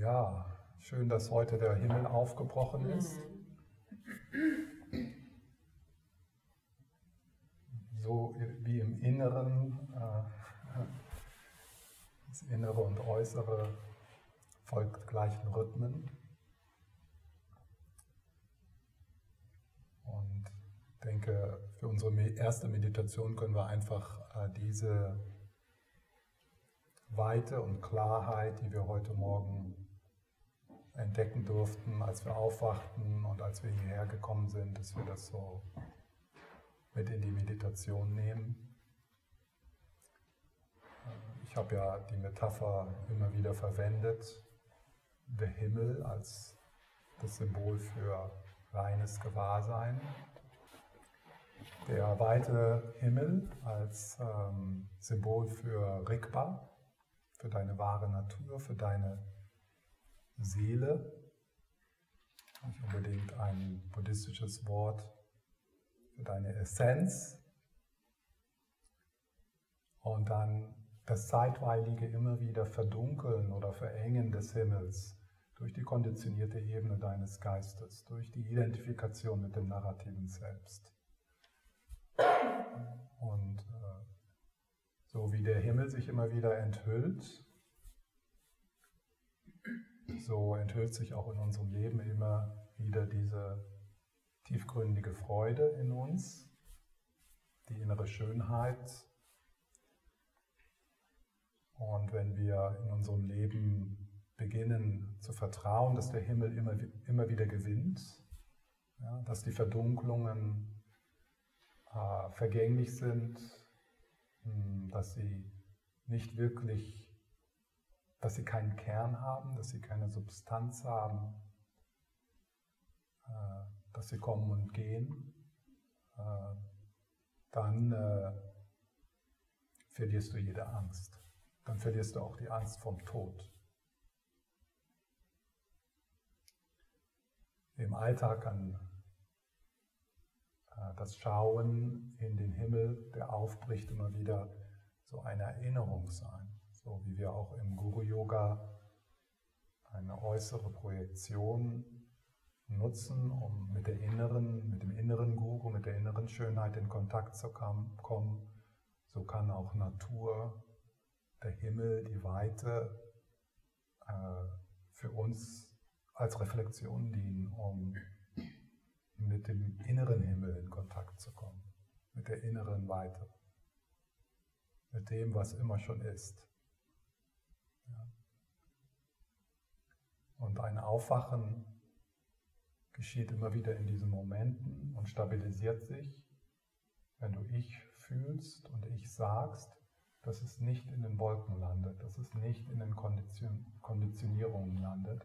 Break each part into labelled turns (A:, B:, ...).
A: Ja, schön, dass heute der Himmel aufgebrochen ist. So wie im Inneren, äh, das Innere und Äußere folgt gleichen Rhythmen. Und ich denke, für unsere erste Meditation können wir einfach äh, diese Weite und Klarheit, die wir heute Morgen entdecken durften, als wir aufwachten und als wir hierher gekommen sind, dass wir das so mit in die Meditation nehmen. Ich habe ja die Metapher immer wieder verwendet, der Himmel als das Symbol für reines Gewahrsein, der weite Himmel als ähm, Symbol für Rigpa, für deine wahre Natur, für deine Seele. Nicht unbedingt ein buddhistisches Wort für deine Essenz. Und dann das zeitweilige immer wieder Verdunkeln oder Verengen des Himmels durch die konditionierte Ebene deines Geistes, durch die Identifikation mit dem narrativen Selbst. Und äh, so wie der Himmel sich immer wieder enthüllt, so enthüllt sich auch in unserem Leben immer wieder diese tiefgründige Freude in uns, die innere Schönheit. Und wenn wir in unserem Leben beginnen zu vertrauen, dass der Himmel immer, immer wieder gewinnt, ja, dass die Verdunklungen äh, vergänglich sind, hm, dass sie nicht wirklich dass sie keinen Kern haben, dass sie keine Substanz haben, äh, dass sie kommen und gehen, äh, dann äh, verlierst du jede Angst. Dann verlierst du auch die Angst vom Tod. Im Alltag kann das Schauen in den Himmel, der aufbricht, immer wieder so eine Erinnerung sein. So wie wir auch im Guru-Yoga eine äußere Projektion nutzen, um mit der inneren, mit dem inneren Guru, mit der inneren Schönheit in Kontakt zu kommen, so kann auch Natur, der Himmel, die Weite äh, für uns als Reflexion dienen, um mit dem inneren Himmel in Kontakt zu kommen, mit der inneren Weite, mit dem, was immer schon ist. Und ein Aufwachen geschieht immer wieder in diesen Momenten und stabilisiert sich, wenn du ich fühlst und ich sagst, dass es nicht in den Wolken landet, dass es nicht in den Kondition Konditionierungen landet,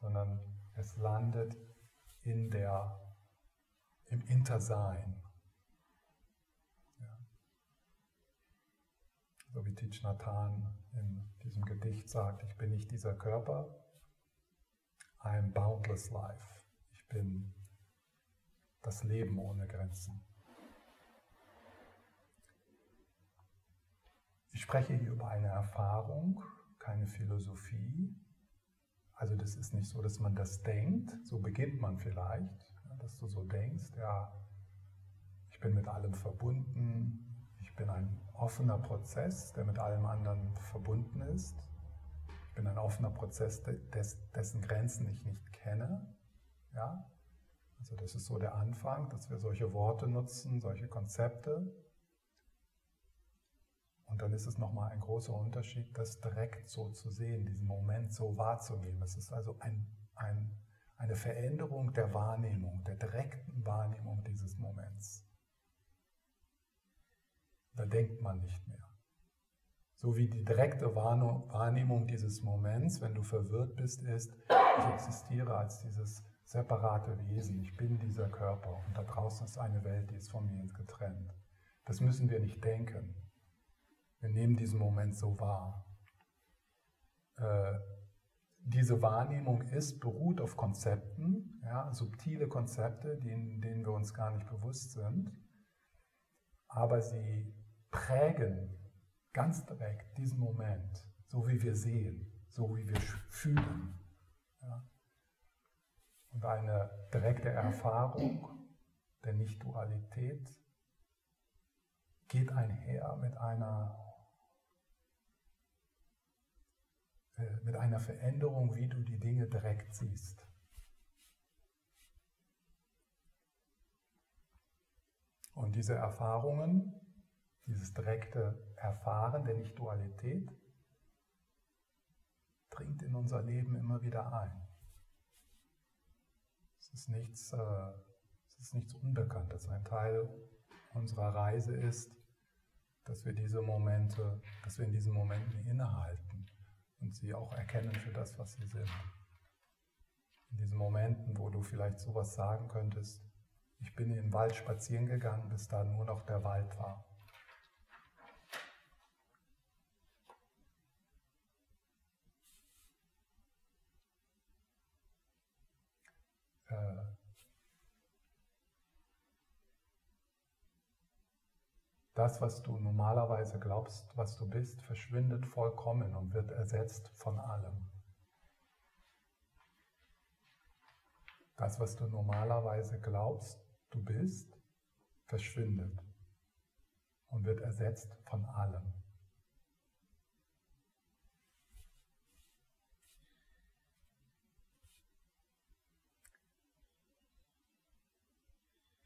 A: sondern es landet in der, im Intersein. Ja. So wie Thich Nhat in diesem Gedicht sagt, ich bin nicht dieser Körper, I am boundless life. Ich bin das Leben ohne Grenzen. Ich spreche hier über eine Erfahrung, keine Philosophie. Also das ist nicht so, dass man das denkt, so beginnt man vielleicht, dass du so denkst, ja, ich bin mit allem verbunden, bin ein offener Prozess, der mit allem anderen verbunden ist bin ein offener Prozess, des, dessen Grenzen ich nicht kenne. Ja? Also das ist so der Anfang, dass wir solche Worte nutzen, solche Konzepte. Und dann ist es nochmal ein großer Unterschied, das direkt so zu sehen, diesen Moment so wahrzunehmen. Es ist also ein, ein, eine Veränderung der Wahrnehmung, der direkten Wahrnehmung dieses Moments. Da denkt man nicht mehr. So wie die direkte Wahrnehmung dieses Moments, wenn du verwirrt bist, ist, ich existiere als dieses separate Wesen, ich bin dieser Körper und da draußen ist eine Welt, die ist von mir getrennt. Das müssen wir nicht denken. Wir nehmen diesen Moment so wahr. Äh, diese Wahrnehmung ist, beruht auf Konzepten, ja, subtile Konzepte, denen, denen wir uns gar nicht bewusst sind, aber sie prägen ganz direkt diesen Moment, so wie wir sehen, so wie wir fühlen, Ja. Und eine direkte Erfahrung der Nicht-Dualität geht einher mit einer, äh, mit einer Veränderung, wie du die Dinge direkt siehst. Und diese Erfahrungen, dieses direkte Erfahren der Nicht-Dualität, dringt in unser Leben immer wieder ein. Es ist nichts, äh, es ist nichts Unbekanntes. Ein Teil unserer Reise ist, dass wir diese Momente, dass wir in diesen Momenten innehalten und sie auch erkennen für das, was sie sind. In diesen Momenten, wo du vielleicht sowas sagen könntest, ich bin in den Wald spazieren gegangen, bis da nur noch der Wald war. Äh, das, was du normalerweise glaubst, was du bist, verschwindet vollkommen und wird ersetzt von allem. Das, was du normalerweise glaubst, du bist, verschwindet und wird ersetzt von allem.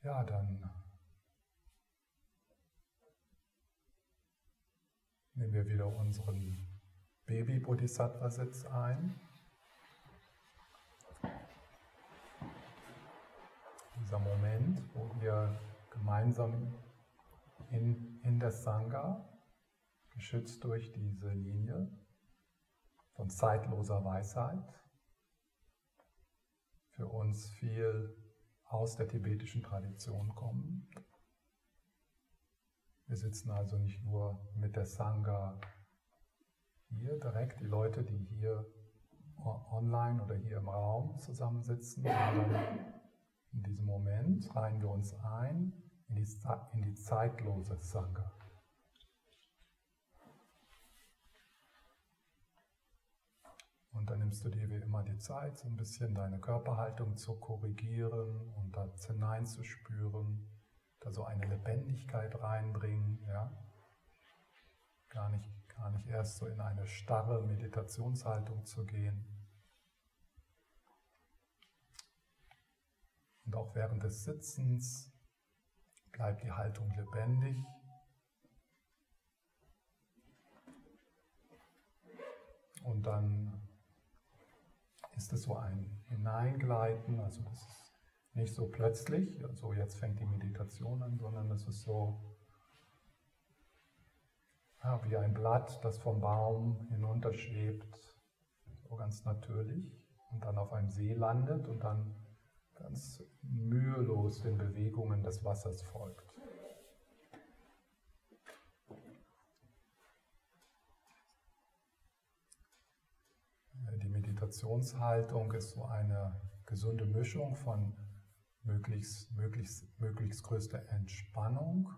A: Ja, dann nehmen wir wieder unseren Baby-Bodhisattva-Sitz ein. Dieser Moment, wo wir gemeinsam in, in der Sangha, geschützt durch diese Linie von zeitloser Weisheit, für uns viel aus der tibetischen Tradition kommen. Wir sitzen also nicht nur mit der Sangha hier direkt, die Leute, die hier online oder hier im Raum zusammensitzen, sondern in diesem Moment reihen wir uns ein in die, in die zeitlose Sangha. Und dann nimmst du dir wie immer die Zeit, so ein bisschen deine Körperhaltung zu korrigieren und da hineinzuspüren, da so eine Lebendigkeit reinbringen, ja. Gar nicht, gar nicht erst so in eine starre Meditationshaltung zu gehen. Und auch während des Sitzens bleibt die Haltung lebendig. Und dann ist es so ein Hineingleiten, also das ist nicht so plötzlich, also jetzt fängt die Meditation an, sondern es ist so ja, wie ein Blatt, das vom Baum hinunterschwebt, so ganz natürlich und dann auf einem See landet und dann ganz mühelos den Bewegungen des Wassers folgt. Die Meditationshaltung ist so eine gesunde Mischung von möglichst, möglichst, möglichst größter Entspannung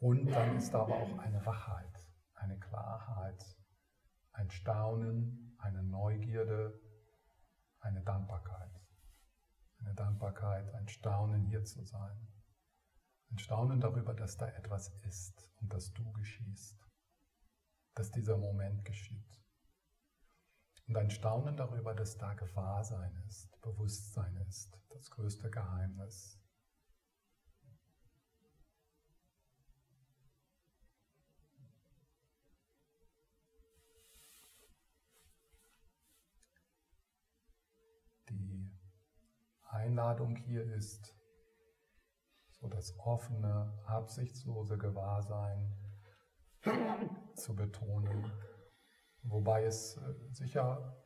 A: und dann ist aber auch eine Wachheit, eine Klarheit, ein Staunen, eine Neugierde, eine Dankbarkeit eine Dankbarkeit, ein Staunen hier zu sein. Ein Staunen darüber, dass da etwas ist und dass du geschießt, dass dieser Moment geschieht. Und ein Staunen darüber, dass da Gewahrsein ist, Bewusstsein ist, das größte Geheimnis. Einladung hier ist, so das offene, absichtslose Gewahrsein zu betonen. Wobei es äh, sicher,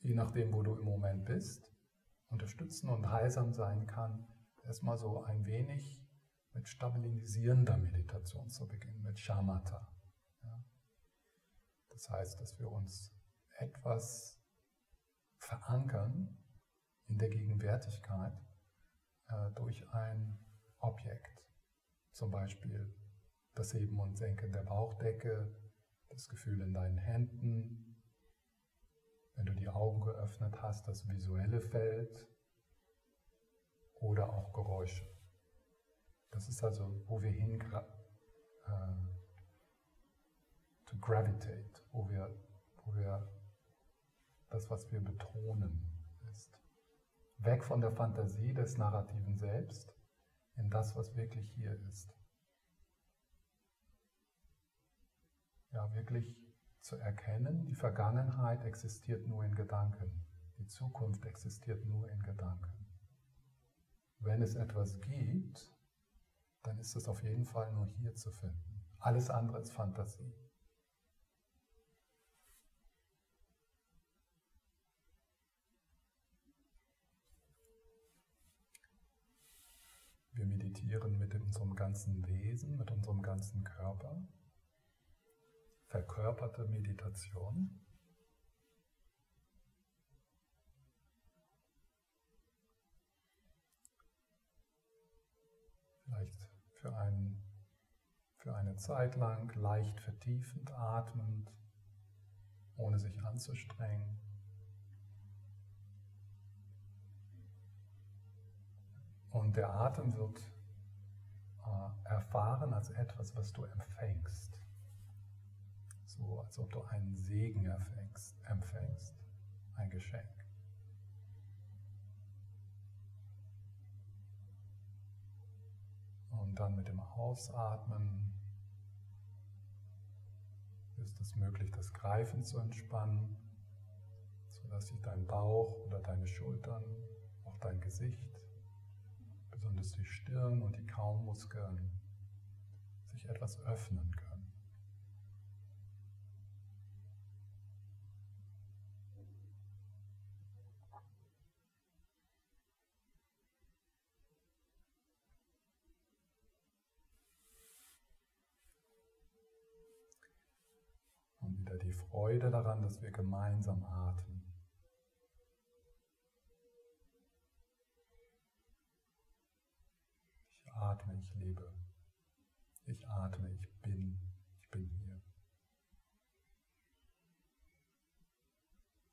A: je nachdem, wo du im Moment bist, unterstützen und heilsam sein kann, erstmal so ein wenig mit stabilisierender Meditation zu beginnen, mit Shamatha. Ja. Das heißt, dass wir uns etwas verankern in der Gegenwärtigkeit äh, durch ein Objekt. Zum Beispiel das Heben und Senken der Bauchdecke, das Gefühl in deinen Händen, wenn du die Augen geöffnet hast, das visuelle Feld oder auch Geräusche. Das ist also, wo wir hin äh, to gravitate, wo wir, wo wir das, was wir betonen, ist. Weg von der Fantasie des narrativen Selbst in das, was wirklich hier ist. Ja, wirklich zu erkennen, die Vergangenheit existiert nur in Gedanken, die Zukunft existiert nur in Gedanken. Wenn es etwas gibt, dann ist es auf jeden Fall nur hier zu finden. Alles andere ist Fantasie. Wir meditieren mit unserem ganzen Wesen, mit unserem ganzen Körper. Verkörperte Meditation. Vielleicht für, ein, für eine Zeit lang leicht vertiefend atmend, ohne sich anzustrengen. Und der Atem wird äh, erfahren als etwas, was du empfängst. So als ob du einen Segen empfängst, empfängst ein Geschenk. Und dann mit dem Ausatmen ist es möglich, das Greifen zu entspannen, sodass sich dein Bauch oder deine Schultern, auch dein Gesicht besonders die Stirn und die Kaummuskeln sich etwas öffnen können. Wieder die Freude daran, dass wir gemeinsam atmen. atme, ich lebe. Ich atme, ich bin, ich bin hier.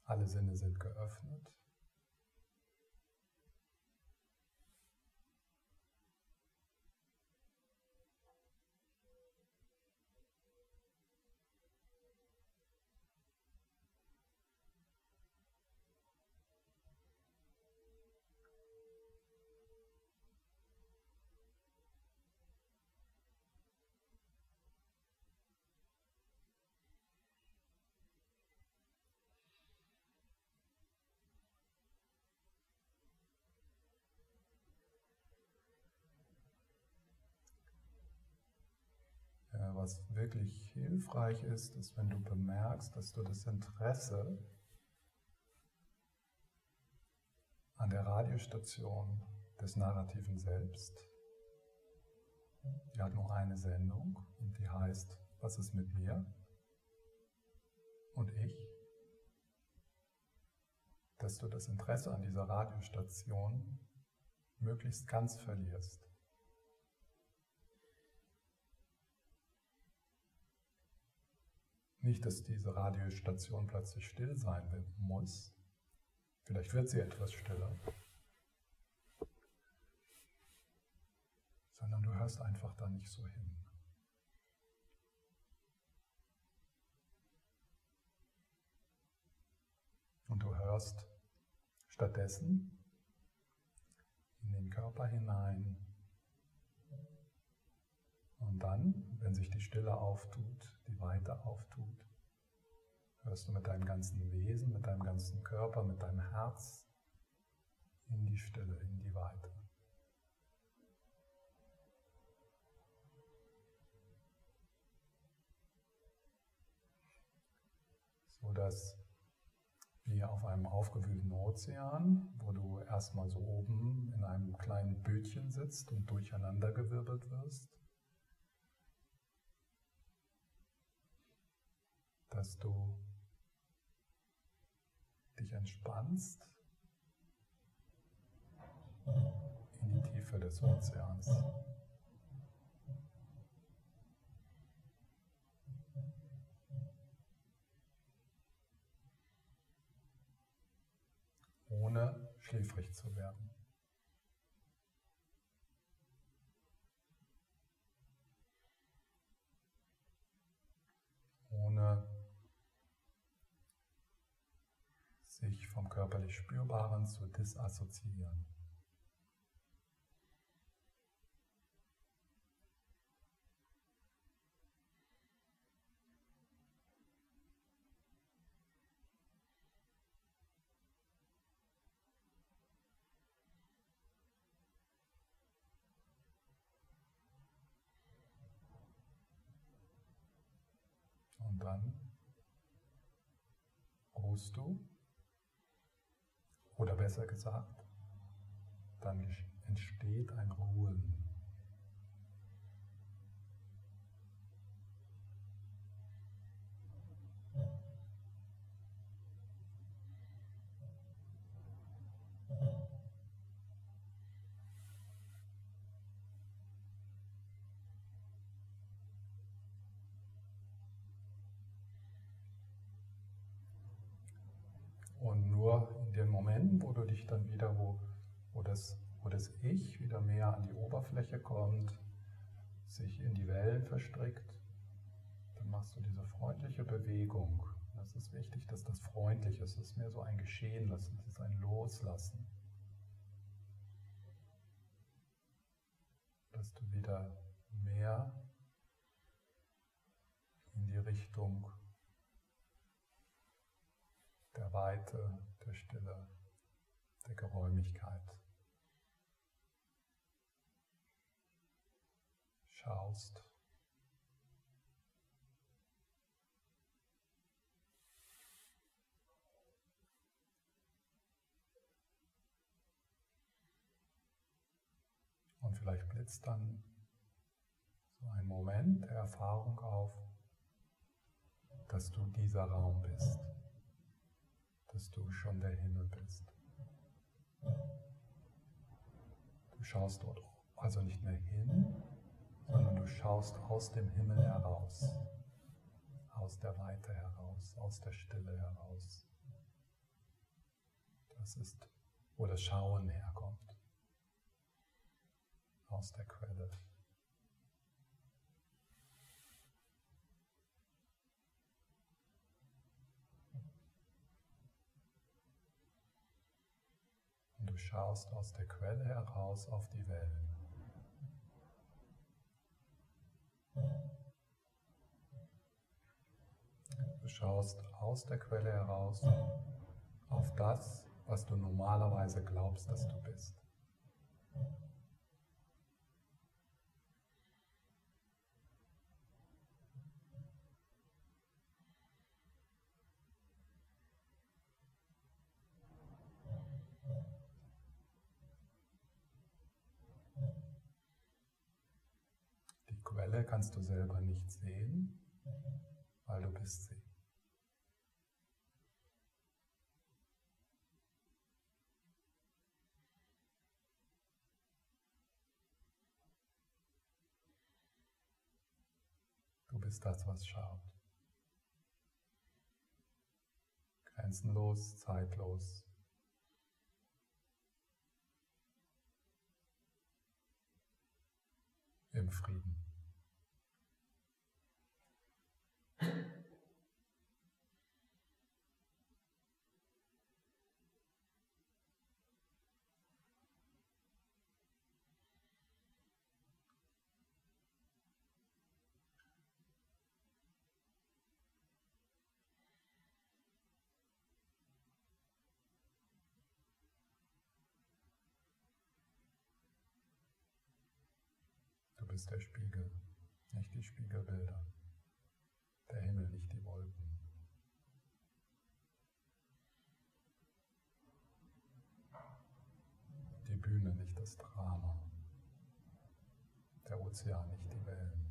A: Alle Sinne sind geöffnet. Was wirklich hilfreich ist, ist, wenn du bemerkst, dass du das Interesse an der Radiostation des narrativen Selbst, die hat nur eine Sendung und die heißt, was ist mit mir und ich, dass du das Interesse an dieser Radiostation möglichst ganz verlierst. Nicht, dass diese Radiostation plötzlich still sein muss. Vielleicht wird sie etwas stiller. Sondern du hörst einfach da nicht so hin. Und du hörst stattdessen in den Körper hinein. Und dann, wenn sich die Stille auftut, die Weite auftut, hörst du mit deinem ganzen Wesen, mit deinem ganzen Körper, mit deinem Herz in die Stille, in die Weite. So dass wie auf einem aufgewühlten Ozean, wo du erstmal so oben in einem kleinen Bötchen sitzt und durcheinandergewirbelt wirst, dass du dich entspannst in die Tiefe des Ozeans. schläfrig zu werden. Ohne sich vom körperlich Spürbaren zu disassoziieren. Und dann ruhst du, oder besser gesagt, dann entsteht ein Ruhen. Dann wieder, wo, wo, das, wo das Ich wieder mehr an die Oberfläche kommt, sich in die Wellen verstrickt, dann machst du diese freundliche Bewegung. Das ist wichtig, dass das freundlich ist. Es ist mehr so ein Geschehen lassen, es ist ein Loslassen. Dass du wieder mehr in die Richtung der Weite, der Stille der Geräumigkeit schaust. Und vielleicht blitzt dann so ein Moment der Erfahrung auf, dass du dieser Raum bist, dass du schon der Himmel bist. Du schaust dort also nicht mehr hin, sondern du schaust aus dem Himmel heraus, aus der Weite heraus, aus der Stille heraus. Das ist, wo das Schauen herkommt, aus der Quelle. du schaust aus der Quelle heraus auf die Wellen. Du schaust aus der Quelle heraus auf das, was du normalerweise glaubst, dass du bist. Quelle kannst du selber nicht sehen, weil du bist sie. Du bist das, was schaut. Grenzenlos, zeitlos. Im Frieden. Du bist der Spiegel, nicht die Spiegelbilder. Der Himmel, nicht die Wolken. Die Bühne, nicht das Drama. Der Ozean, nicht die Wellen.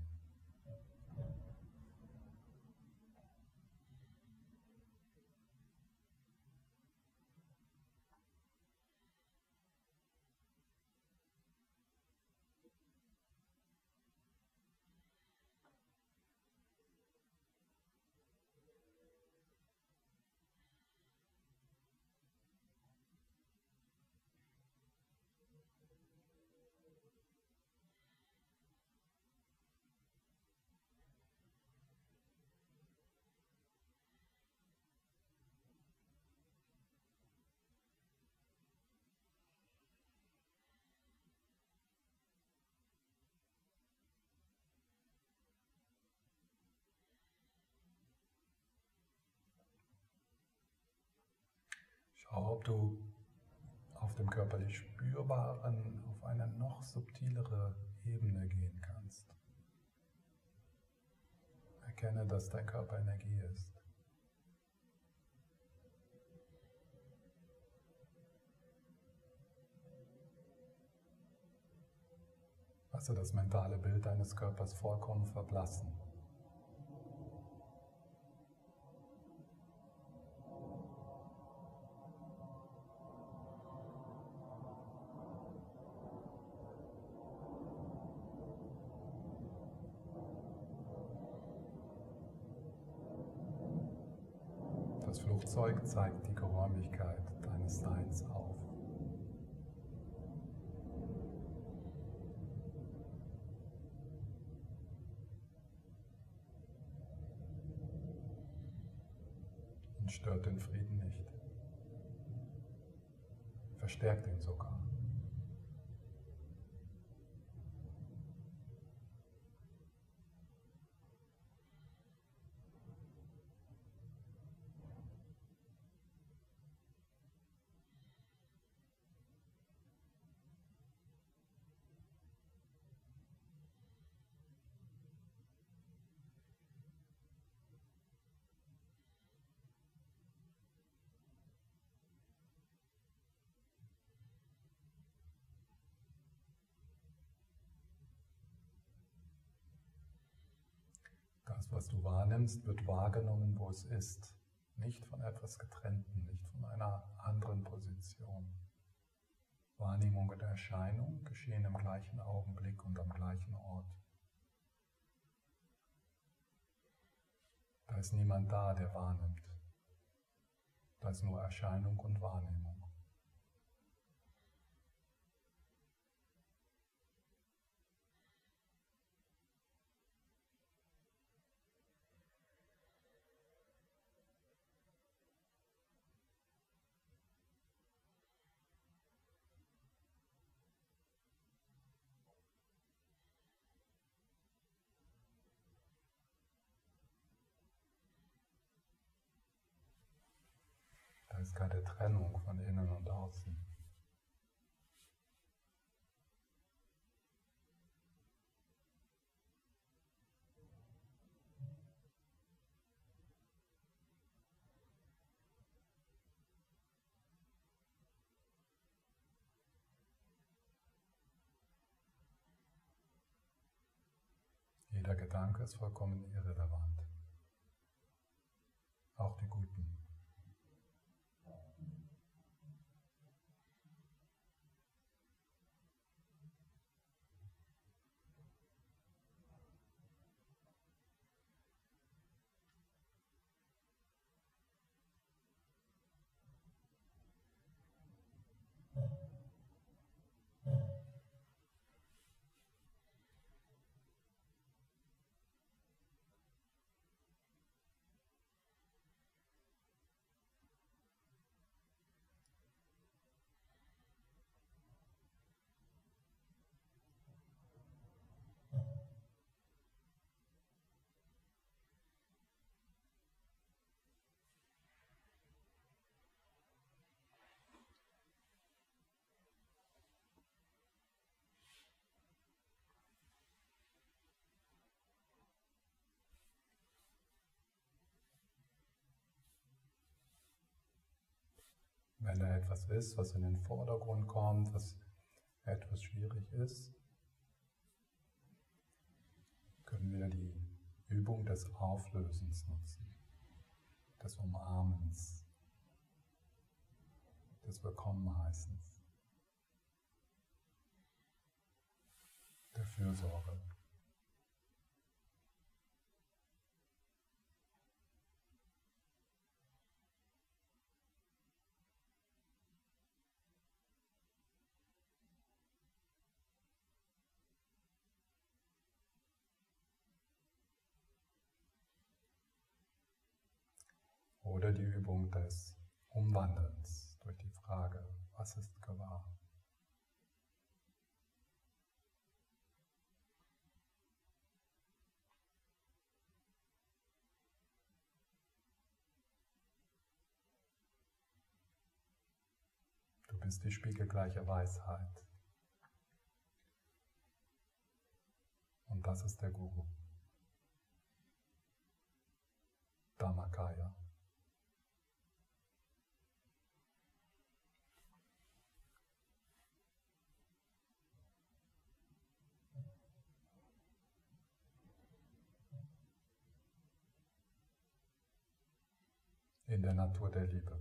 A: Ob du auf dem körperlich Spürbaren auf eine noch subtilere Ebene gehen kannst. Erkenne, dass dein Körper Energie ist. Lasse das mentale Bild deines Körpers vollkommen verblassen. Zeigt die Geräumigkeit deines Seins auf. Und stört den Frieden nicht. Verstärkt ihn sogar. Das, was du wahrnimmst, wird wahrgenommen, wo es ist, nicht von etwas Getrennten, nicht von einer anderen Position. Wahrnehmung und Erscheinung geschehen im gleichen Augenblick und am gleichen Ort. Da ist niemand da, der wahrnimmt. Da ist nur Erscheinung und Wahrnehmung. Ist keine Trennung von innen und außen. Jeder Gedanke ist vollkommen irrelevant. Auch die guten. Wenn da etwas ist, was in den Vordergrund kommt, was etwas schwierig ist, können wir die Übung des Auflösens nutzen, des Umarmens, des Willkommenheißens, der Fürsorge. Oder die Übung des Umwandelns durch die Frage, was ist gewahr? ist die spiegelgleiche Weisheit. Und das ist der Guru. Dhammakaya. In der Natur der Liebe.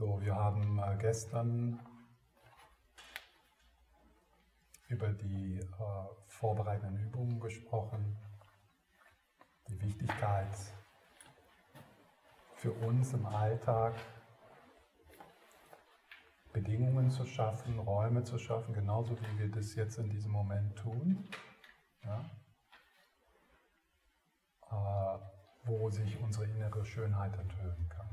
A: So, wir haben äh, gestern über die äh, vorbereitenden Übungen gesprochen, die Wichtigkeit für uns im Alltag, Bedingungen zu schaffen, Räume zu schaffen, genauso wie wir das jetzt in diesem Moment tun, ja, äh, wo sich unsere innere Schönheit enthüllen kann.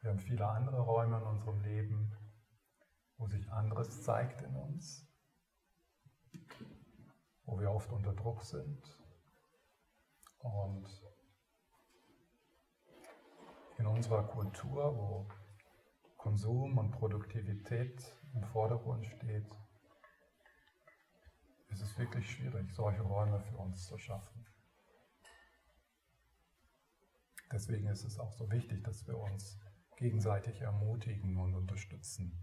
A: Wir haben viele andere Räume in unserem Leben, wo sich anderes zeigt in uns, wo wir oft unter Druck sind und in unserer Kultur, wo Konsum und Produktivität im Vordergrund steht, ist es wirklich schwierig, solche Räume für uns zu schaffen. Deswegen ist es auch so wichtig, dass wir uns gegenseitig ermutigen und unterstützen.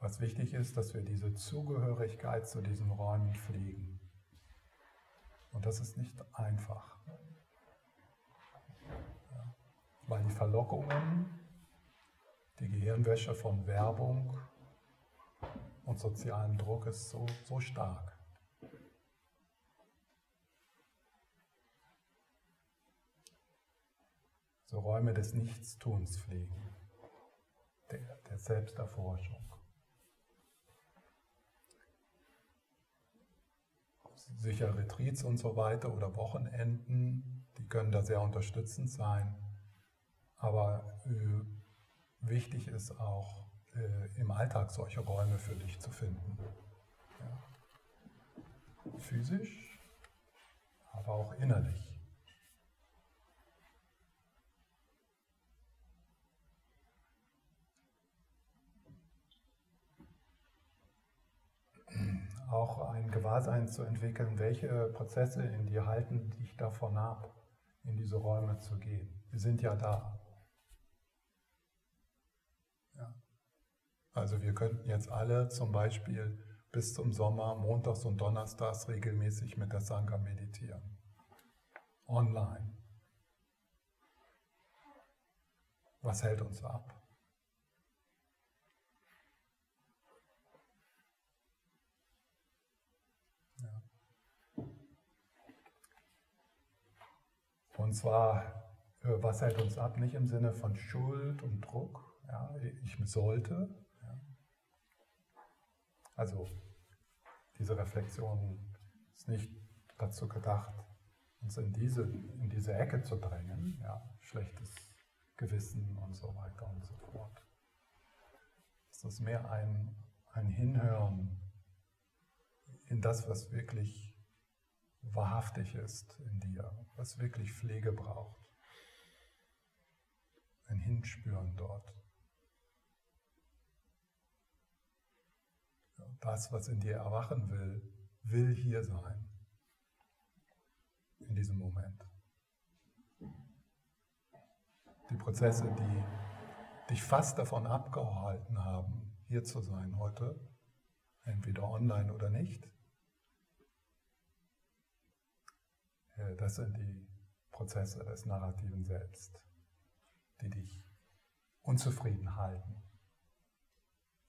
A: Was wichtig ist, dass wir diese Zugehörigkeit zu diesen Räumen pflegen. Und das ist nicht einfach. Ja, weil die Verlockungen, die Gehirnwäsche von Werbung und sozialem Druck ist so, so stark. So Räume des Nichtstuns pflegen, der, der Selbsterforschung. Sicher Retreats und so weiter oder Wochenenden, die können da sehr unterstützend sein. Aber äh, wichtig ist auch, äh, im Alltag solche Räume für dich zu finden. Ja. Physisch, aber auch innerlich. Auch ein Gewahrsein zu entwickeln, welche Prozesse in dir halten dich davon ab, in diese Räume zu gehen. Wir sind ja da. Ja. Also wir könnten jetzt alle zum Beispiel bis zum Sommer montags und donnerstags regelmäßig mit der Sangha meditieren. Online. Was hält uns ab? Und zwar, äh, was hält uns ab? Nicht im Sinne von Schuld und Druck. Ja, ich sollte. Ja. Also, diese Reflexion ist nicht dazu gedacht, uns in diese, in diese Ecke zu drängen, ja, schlechtes Gewissen und so weiter und so fort. Es ist mehr ein, ein Hinhören in das, was wirklich wahrhaftig ist in dir, was wirklich Pflege braucht. Ein Hinspüren dort. Das, was in dir erwachen will, will hier sein. In diesem Moment. Die Prozesse, die dich fast davon abgehalten haben, hier zu sein heute, entweder online oder nicht, äh, das sind die Prozesse des narrativen Selbst, die dich unzufrieden halten,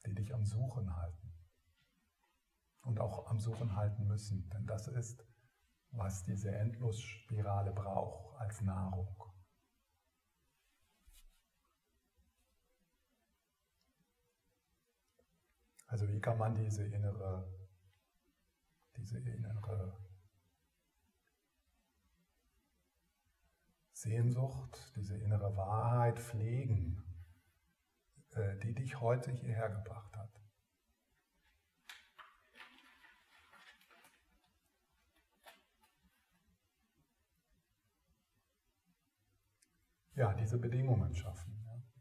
A: die dich am Suchen halten und auch am Suchen halten müssen, denn das ist, was diese Endlosspirale braucht als Nahrung. Also wie kann man diese innere, diese innere Sehnsucht, diese innere Wahrheit pflegen, äh, die dich heute hierher gebracht hat? Ja, diese Bedingungen schaffen.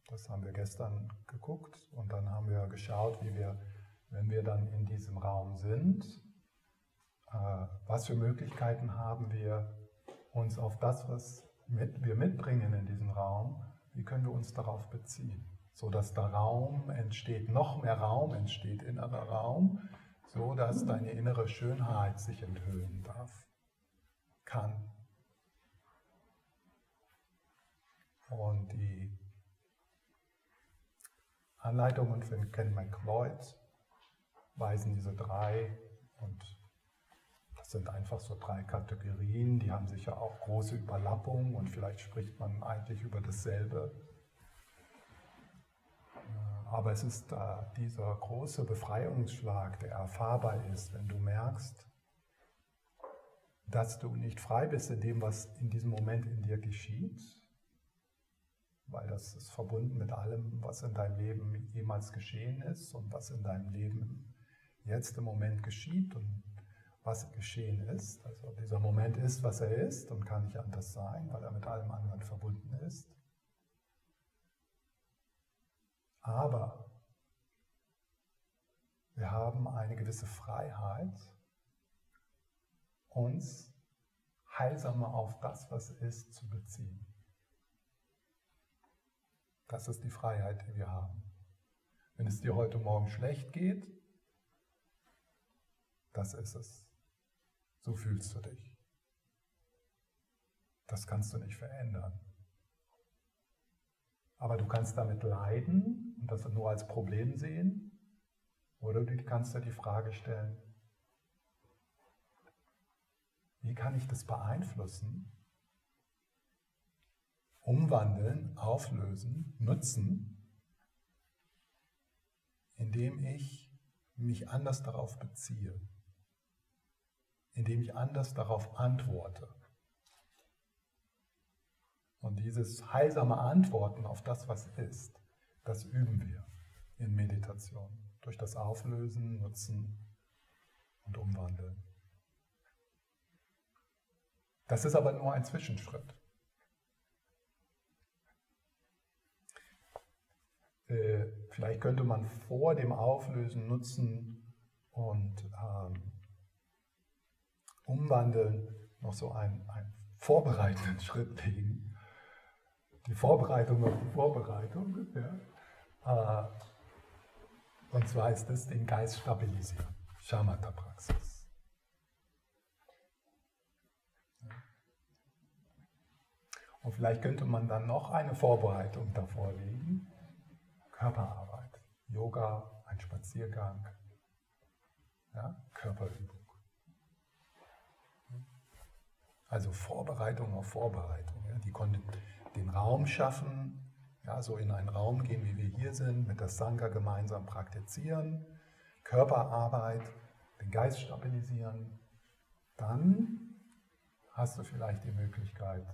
A: Das haben wir gestern geguckt und dann haben wir geschaut, wie wir wenn wir dann in diesem Raum sind, äh, was für Möglichkeiten haben wir, uns auf das, was wir mitbringen in diesem Raum, wie können wir uns darauf beziehen, sodass der Raum entsteht, noch mehr Raum entsteht, innerer Raum, so dass deine innere Schönheit sich enthüllen darf, kann. Und die Anleitungen von Ken McLeod weisen diese drei und sind einfach so drei Kategorien, die haben sicher auch große Überlappungen und vielleicht spricht man eigentlich über dasselbe. Äh, aber es ist äh, dieser große Befreiungsschlag, der erfahrbar ist, wenn du merkst, dass du nicht frei bist in dem, was in diesem Moment in dir geschieht, weil das ist verbunden mit allem, was in deinem Leben jemals geschehen ist und was in deinem Leben jetzt im Moment geschieht und was geschehen ist. Also dieser Moment ist, was er ist und kann nicht anders sein, weil er mit allem anderen verbunden ist. Aber wir haben eine gewisse Freiheit, uns heilsamer auf das, was ist, zu beziehen. Das ist die Freiheit, die wir haben. Wenn es dir heute Morgen schlecht geht, das ist es. So fühlst du dich. Das kannst du nicht verändern. Aber du kannst damit leiden und das nur als Problem sehen. Oder du kannst dir die Frage stellen, wie kann ich das beeinflussen, umwandeln, auflösen, nutzen, indem ich mich anders darauf beziehe indem ich anders darauf antworte. Und dieses heilsame Antworten auf das, was ist, das üben wir in Meditation. Durch das Auflösen, Nutzen und Umwandeln. Das ist aber nur ein Zwischenschritt. Äh, vielleicht könnte man vor dem Auflösen, Nutzen und ähm, Umwandeln noch so einen, einen vorbereitenden Schritt legen. Die Vorbereitung auf die Vorbereitung. Ja. Äh, und zwar ist das den Geist stabilisieren. Shamatha-Praxis. Und vielleicht könnte man dann noch eine Vorbereitung davor legen. Körperarbeit. Yoga, ein Spaziergang, ja, Körperübung. Also Vorbereitung auf Vorbereitung. Ja. Die konnten den Raum schaffen, ja, so in einen Raum gehen, wie wir hier sind, mit der Sangha gemeinsam praktizieren, Körperarbeit, den Geist stabilisieren. Dann hast du vielleicht die Möglichkeit,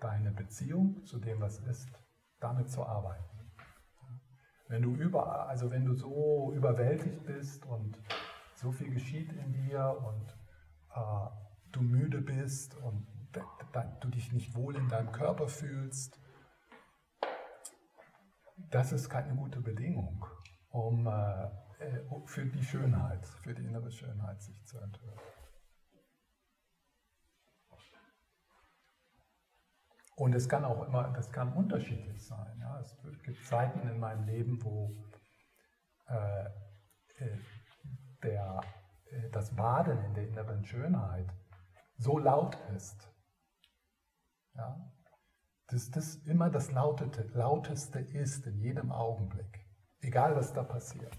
A: deine Beziehung zu dem, was ist, damit zu arbeiten. Wenn du über, also wenn du so überwältigt bist und so viel geschieht in dir und äh, du müde bist und du dich nicht wohl in deinem Körper fühlst, das ist keine gute Bedingung, um äh, äh für die Schönheit, für die innere Schönheit sich zu enthüllen. Und es kann auch immer, das kann unterschiedlich sein. Ja. Es gibt Zeiten in meinem Leben, wo äh, äh, der, das Baden in der inneren Schönheit so laut ist, ja, dass das immer das Lautete, Lauteste ist in jedem Augenblick, egal was da passiert.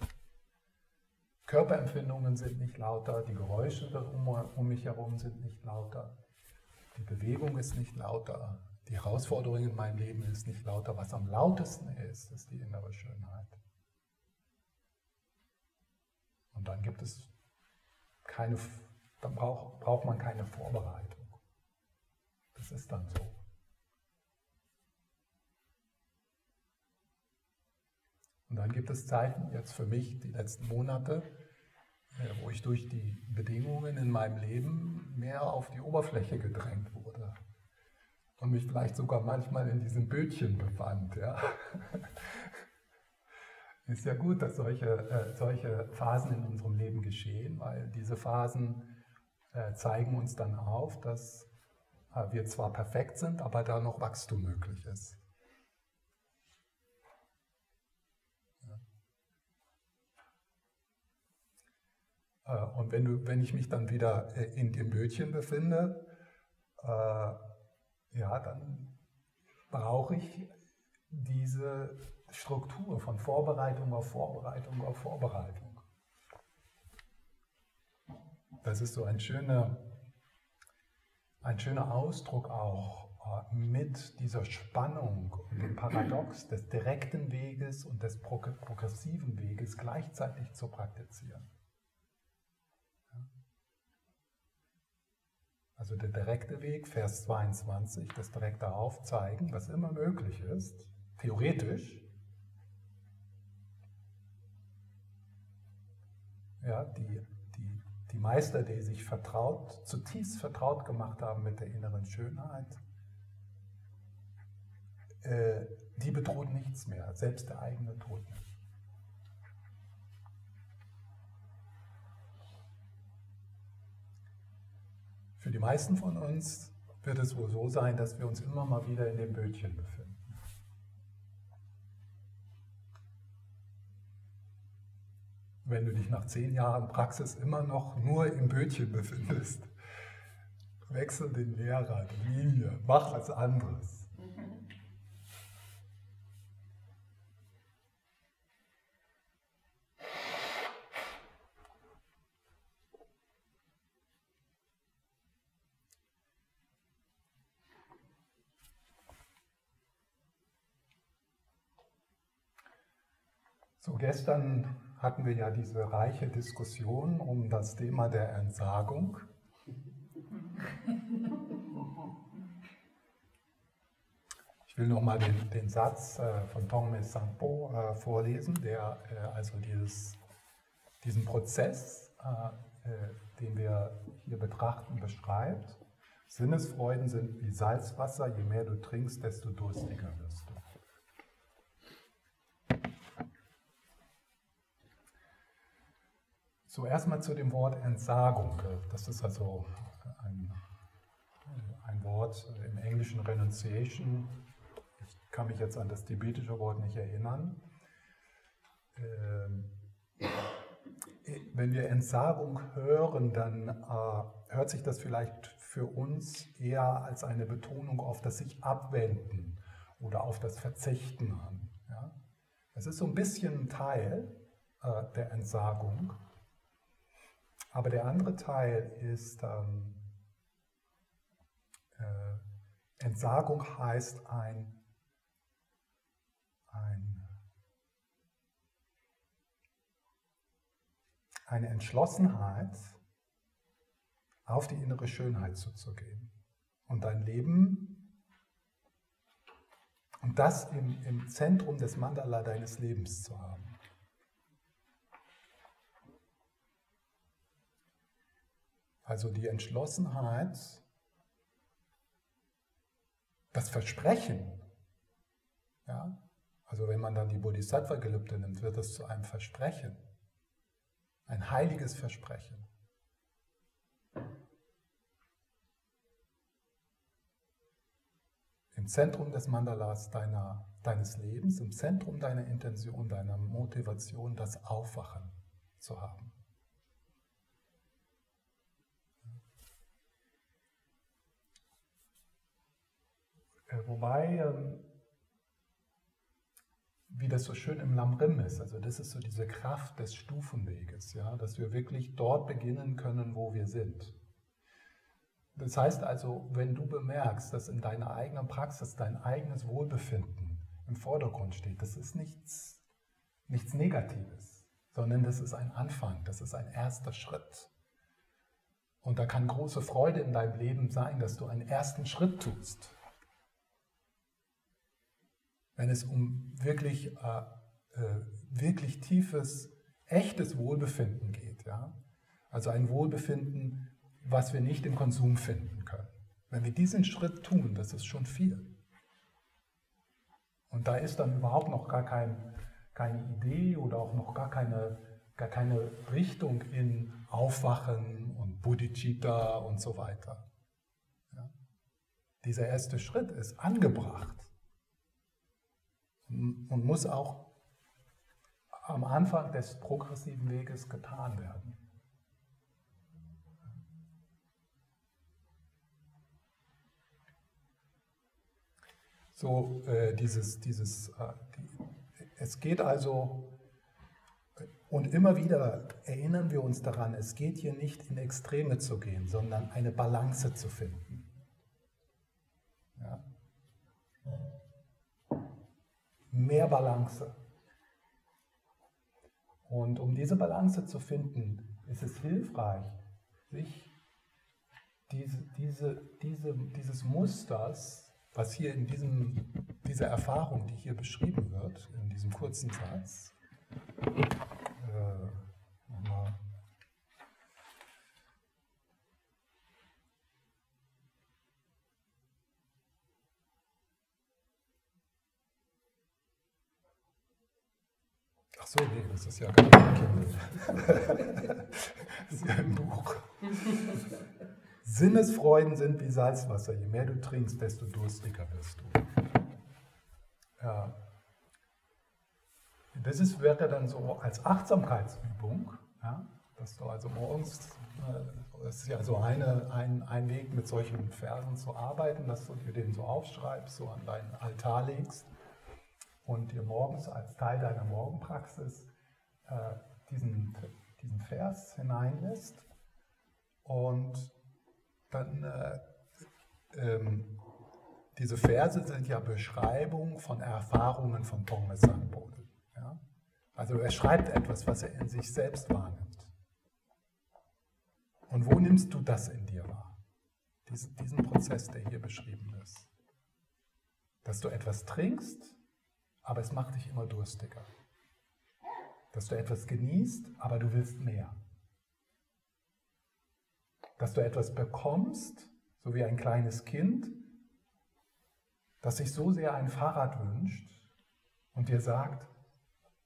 A: Körperempfindungen sind nicht lauter, die Geräusche um, um mich herum sind nicht lauter, die Bewegung ist nicht lauter, die Herausforderung in meinem Leben ist nicht lauter. Was am lautesten ist, ist die innere Schönheit. Und dann gibt es keine, dann braucht, braucht man keine Vorbereitung. Das ist dann so. Und dann gibt es Zeiten, jetzt für mich, die letzten Monate, äh, wo ich durch die Bedingungen in meinem Leben mehr auf die Oberfläche gedrängt wurde und mich vielleicht sogar manchmal in diesem Bötchen befand. Ja. Ist ja gut, dass solche, äh, solche Phasen in unserem Leben geschehen, weil diese Phasen zeigen uns dann auf, dass äh, wir zwar perfekt sind, aber da noch Wachstum möglich ist. Äh, und wenn, du, wenn ich mich dann wieder äh, in dem Bötchen befinde, äh, ja, dann brauche ich diese Struktur von Vorbereitung auf Vorbereitung auf Vorbereitung. Das ist so ein schöner, ein schöner Ausdruck auch äh, mit dieser Spannung und dem Paradox des direkten Weges und des progressiven Weges gleichzeitig zu praktizieren. Also der direkte Weg, Vers 22, das direkte Aufzeigen, was immer möglich ist, theoretisch. Ja, die, die, Meister, die sich vertraut, zutiefst vertraut gemacht haben mit der inneren Schönheit, äh, die bedroht nichts mehr, selbst der eigene Tod nicht. Für die meisten von uns wird es wohl so sein, dass wir uns immer mal wieder in dem Bötchen befinden. Wenn du dich nach zehn Jahren Praxis immer noch nur im Bötchen befindest, wechsel den Lehrer, die Linie, mach was anderes. So, gestern hatten wir ja diese reiche Diskussion um das Thema der Entsagung. Ich will nochmal den, den Satz äh, von Tongme Sampo äh, vorlesen, der äh, also dieses, diesen Prozess, den wir hier betrachten, beschreibt. Sinnesfreuden sind wie Salzwasser, je mehr du trinkst, desto durstiger wirst du. So, erstmal zu dem Wort Entsagung. Das ist also ein, ein Wort im Englischen Renunciation. Ich kann mich jetzt an das tibetische Wort nicht erinnern. Ähm, wenn wir Entsagung hören, dann äh, hört sich das vielleicht für uns eher als eine Betonung auf das sich abwenden oder auf das Verzichten an. Das ist so ein bisschen ein Teil äh, der Entsagung. Aber der andere Teil ist, ähm, äh, Entsagung heißt ein, ein, eine Entschlossenheit, auf die innere Schönheit zuzugehen und dein Leben und das im, im Zentrum des Mandala deines Lebens zu haben. Also die Entschlossenheit, das Versprechen, ja, also wenn man dann die Bodhisattva-Gelübde nimmt, wird es zu einem Versprechen, ein heiliges Versprechen. Im Zentrum des Mandalas deiner, deines Lebens, im Zentrum deiner Intention, deiner Motivation, das Aufwachen zu haben. Wobei, ähm, wie das so schön im Lamrim ist, also das ist so diese Kraft des Stufenweges, ja, dass wir wirklich dort beginnen können, wo wir sind. Das heißt also, wenn du bemerkst, dass in deiner eigenen Praxis dein eigenes Wohlbefinden im Vordergrund steht, das ist nichts, nichts Negatives, sondern das ist ein Anfang, das ist ein erster Schritt. Und da kann große Freude in deinem Leben sein, dass du einen ersten Schritt tust wenn es um wirklich, äh, äh, wirklich tiefes, echtes Wohlbefinden geht. Ja? Also ein Wohlbefinden, was wir nicht im Konsum finden können. Wenn wir diesen Schritt tun, das ist schon viel. Und da ist dann überhaupt noch gar kein, keine Idee oder auch noch gar keine, gar keine Richtung in Aufwachen und Bodhicitta und so weiter. Ja? Dieser erste Schritt ist angebracht und muss auch am Anfang des progressiven Weges getan werden. So, äh, dieses, dieses, äh, die, es geht also, und immer wieder erinnern wir uns daran, es geht hier nicht in Extreme zu gehen, sondern eine Balance zu finden. Ja mehr Balance. Und um diese Balance zu finden, ist es hilfreich, sich diese, diese, diese, dieses Musters, was hier in diesem, dieser Erfahrung, die hier beschrieben wird, in diesem kurzen Satz, äh, nochmal so, nee, das ist ja kein Kindle. das ist ja ein Buch. Sinnesfreuden sind wie Salzwasser. Je mehr du trinkst, desto durstiger wirst du. Ja. Das ist, wäre dann so als Achtsamkeitsübung, ja, dass du also morgens, äh, das ist ja so eine, ein, ein Weg, mit solchen Versen zu arbeiten, dass du dir den so aufschreibst, so an deinen Altar legst und dir morgens als Teil deiner Morgenpraxis äh, diesen, diesen Vers hineinlässt und dann äh, ähm, diese Verse sind ja Beschreibungen von Erfahrungen von Tongme Sanbodhi. Ja? Also er schreibt etwas, was er in sich selbst wahrnimmt. Und wo nimmst du das in dir wahr? Diesen, diesen Prozess, der hier beschrieben ist. Dass du etwas trinkst aber es macht dich immer durstiger. Dass du etwas genießt, aber du willst mehr. Dass du etwas bekommst, so wie ein kleines Kind, das sich so sehr ein Fahrrad wünscht und dir sagt,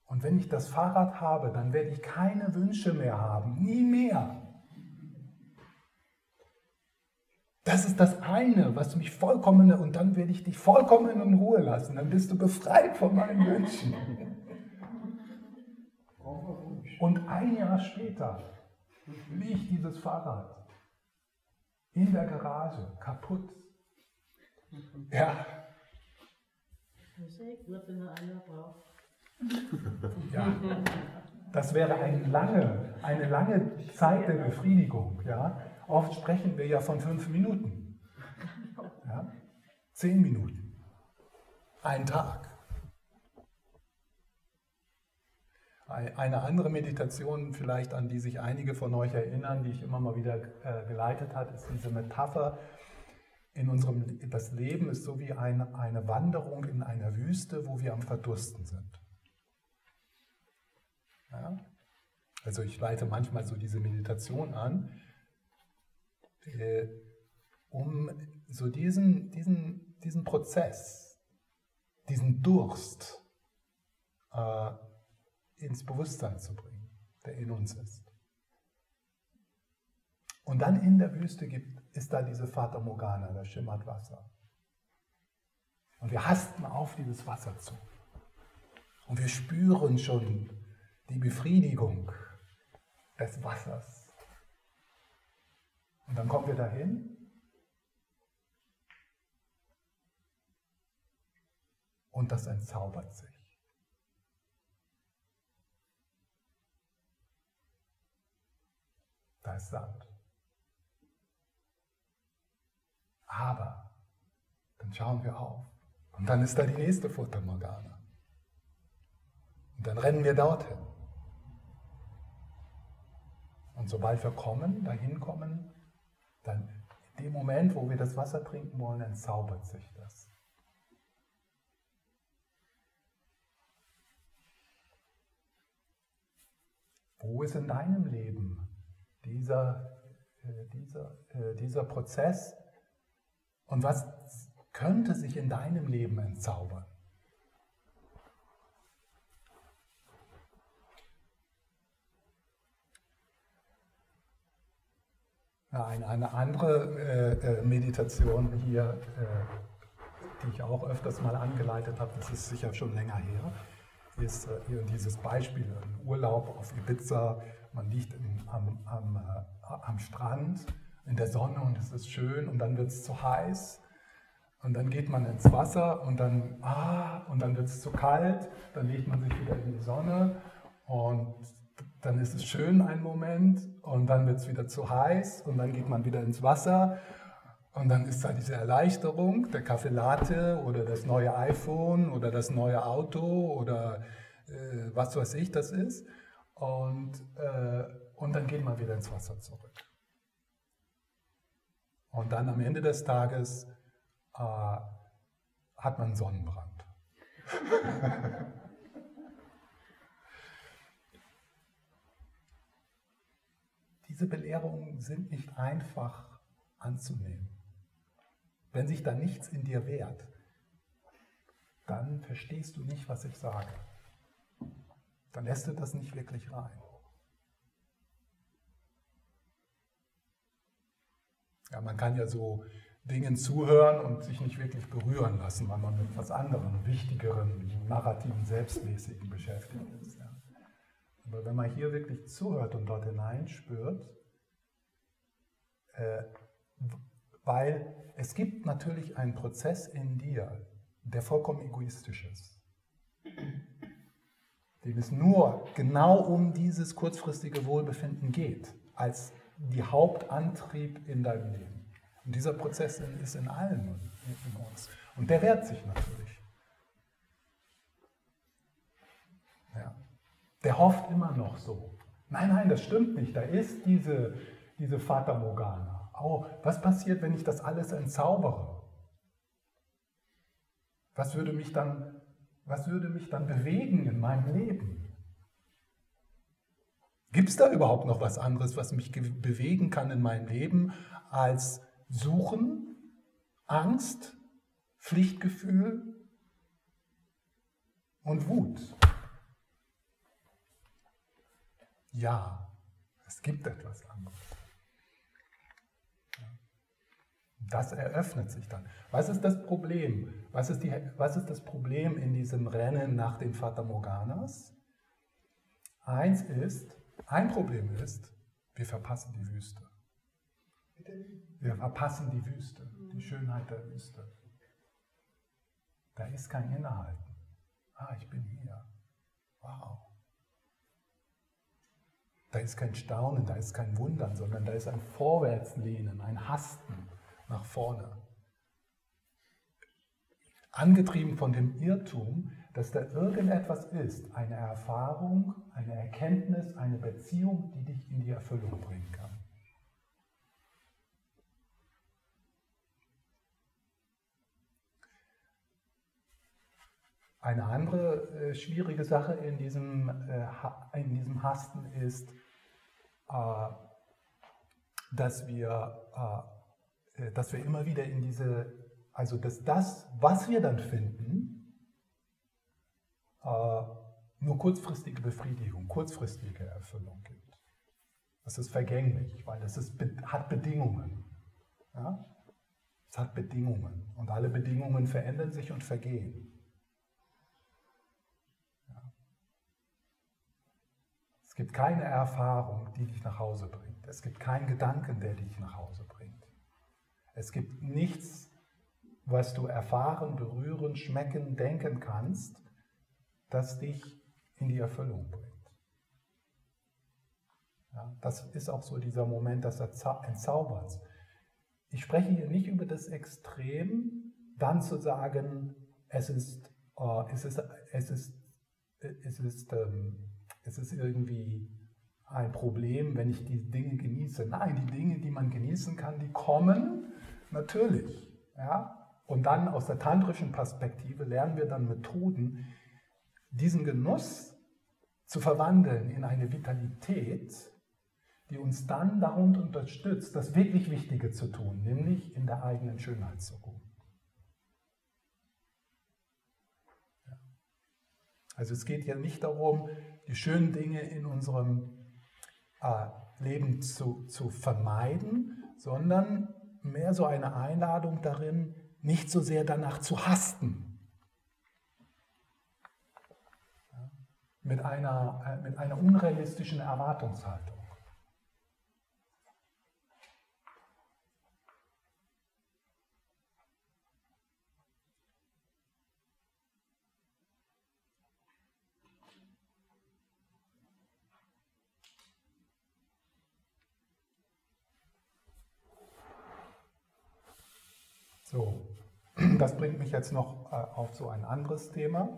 A: und wenn ich das Fahrrad habe, dann werde ich keine Wünsche mehr haben, nie mehr. Das ist das eine, was mich vollkommen, und dann werde ich dich vollkommen in Ruhe lassen. Dann bist du befreit von meinen Wünschen. Und ein Jahr später liegt dieses Fahrrad in der Garage, kaputt. Ja. Ja. Das wäre eine lange, eine lange Zeit der Befriedigung. Ja. Oft sprechen wir ja von fünf Minuten. Ja? Zehn Minuten. Ein Tag. Eine andere Meditation, vielleicht an die sich einige von euch erinnern, die ich immer mal wieder äh, geleitet habe, ist diese Metapher. In unserem, das Leben ist so wie eine, eine Wanderung in einer Wüste, wo wir am Verdursten sind. Ja? Also ich leite manchmal so diese Meditation an, äh, um so diesen, diesen, diesen Prozess, diesen Durst, äh, ins Bewusstsein zu bringen, der in uns ist. Und dann in der Wüste gibt, ist da diese Fata Morgana, da schimmert Wasser. Und wir hasten auf dieses Wasser zu. Und wir spüren schon die Befriedigung des Wassers. Und dann kommen wir dahin und das entzaubert sich. da ist Sand. Aber dann schauen wir auf und dann ist da die nächste Fata Morgana. Und dann rennen wir dorthin. Und sobald wir kommen, dahin kommen, dann in dem Moment, wo wir das Wasser trinken wollen, entzaubert sich das. Wo ist in deinem Leben dieser, äh, dieser, äh, dieser Prozess und was könnte sich in deinem Leben entzaubern? Ja, eine, andere äh, äh Meditation hier, äh, die ich auch öfters mal angeleitet habe, das ist sicher schon länger her, ist äh, hier dieses Beispiel, ein Urlaub auf Ibiza, man liegt im, am, am, äh, am Strand in der Sonne und es ist schön und dann wird es zu heiß und dann geht man ins Wasser und dann, ah, und dann wird es zu kalt, dann legt man sich wieder in die Sonne und dann ist es schön einen Moment und dann wird es wieder zu heiß und dann geht man wieder ins Wasser und dann ist da diese Erleichterung, der Kaffee Latte oder das neue iPhone oder das neue Auto oder äh, was weiß ich das ist. Und, äh, und dann geht man wieder ins Wasser zurück. Und dann am Ende des Tages äh, hat man Sonnenbrand. Diese Belehrungen sind nicht einfach anzunehmen. Wenn sich da nichts in dir wehrt, dann verstehst du nicht, was ich sage dann lässt du das nicht wirklich rein. Ja, man kann ja so Dingen zuhören und sich nicht wirklich berühren lassen, weil man mit etwas anderem, wichtigeren, narrativen, selbstmäßigen beschäftigt ist. Aber wenn man hier wirklich zuhört und dort hineinspürt, äh, weil es gibt natürlich einen Prozess in dir, der vollkommen egoistisch ist dem es nur genau um dieses kurzfristige Wohlbefinden geht, als die Hauptantrieb in deinem Leben. Und dieser Prozess ist in allen in uns. Und der wehrt sich natürlich. Ja. Der hofft immer noch so. Nein, nein, das stimmt nicht. Da ist diese, diese Fata Morgana. Oh, was passiert, wenn ich das alles entzaubere? Was würde mich dann was würde mich dann bewegen in meinem Leben? Gibt es da überhaupt noch was anderes, was mich bewegen kann in meinem Leben, als Suchen, Angst, Pflichtgefühl und Wut? Ja, es gibt etwas anderes. Das eröffnet sich dann. Was ist das Problem? Was ist, die, was ist das Problem in diesem Rennen nach den Fata Morganas? Eins ist, ein Problem ist, wir verpassen die Wüste. Wir verpassen die Wüste, die Schönheit der Wüste. Da ist kein Innehalten. Ah, ich bin hier. Wow. Da ist kein Staunen, da ist kein Wundern, sondern da ist ein Vorwärtslehnen, ein Hasten nach vorne. Angetrieben von dem Irrtum, dass da irgendetwas ist, eine Erfahrung, eine Erkenntnis, eine Beziehung, die dich in die Erfüllung bringen kann. Eine andere äh, schwierige Sache in diesem, äh, in diesem Hasten ist, äh, dass, wir, äh, äh, dass wir immer wieder in diese, also dass das, was wir dann finden, äh, nur kurzfristige Befriedigung, kurzfristige Erfüllung gibt. Das ist vergänglich, weil das ist, hat Bedingungen. Ja? Es hat Bedingungen und alle Bedingungen verändern sich und vergehen. Gibt keine Erfahrung, die dich nach Hause bringt. Es gibt keinen Gedanken, der dich nach Hause bringt. Es gibt nichts, was du erfahren, berühren, schmecken, denken kannst, das dich in die Erfüllung bringt. Ja, das ist auch so dieser Moment des Entzauberns. Ich spreche hier nicht über das Extrem, dann zu sagen, es ist, äh, es ist, es ist, es ist ähm, es ist irgendwie ein Problem, wenn ich die Dinge genieße. Nein, die Dinge, die man genießen kann, die kommen natürlich. Ja? Und dann aus der tantrischen Perspektive lernen wir dann Methoden, diesen Genuss zu verwandeln in eine Vitalität, die uns dann darunter unterstützt, das wirklich Wichtige zu tun, nämlich in der eigenen Schönheit zu ruhen. Also es geht ja nicht darum, die schönen Dinge in unserem äh, Leben zu, zu vermeiden, sondern mehr so eine Einladung darin, nicht so sehr danach zu hasten. Ja, mit, einer, äh, mit einer unrealistischen Erwartungshaltung. So, das bringt mich jetzt noch äh, auf so ein anderes Thema.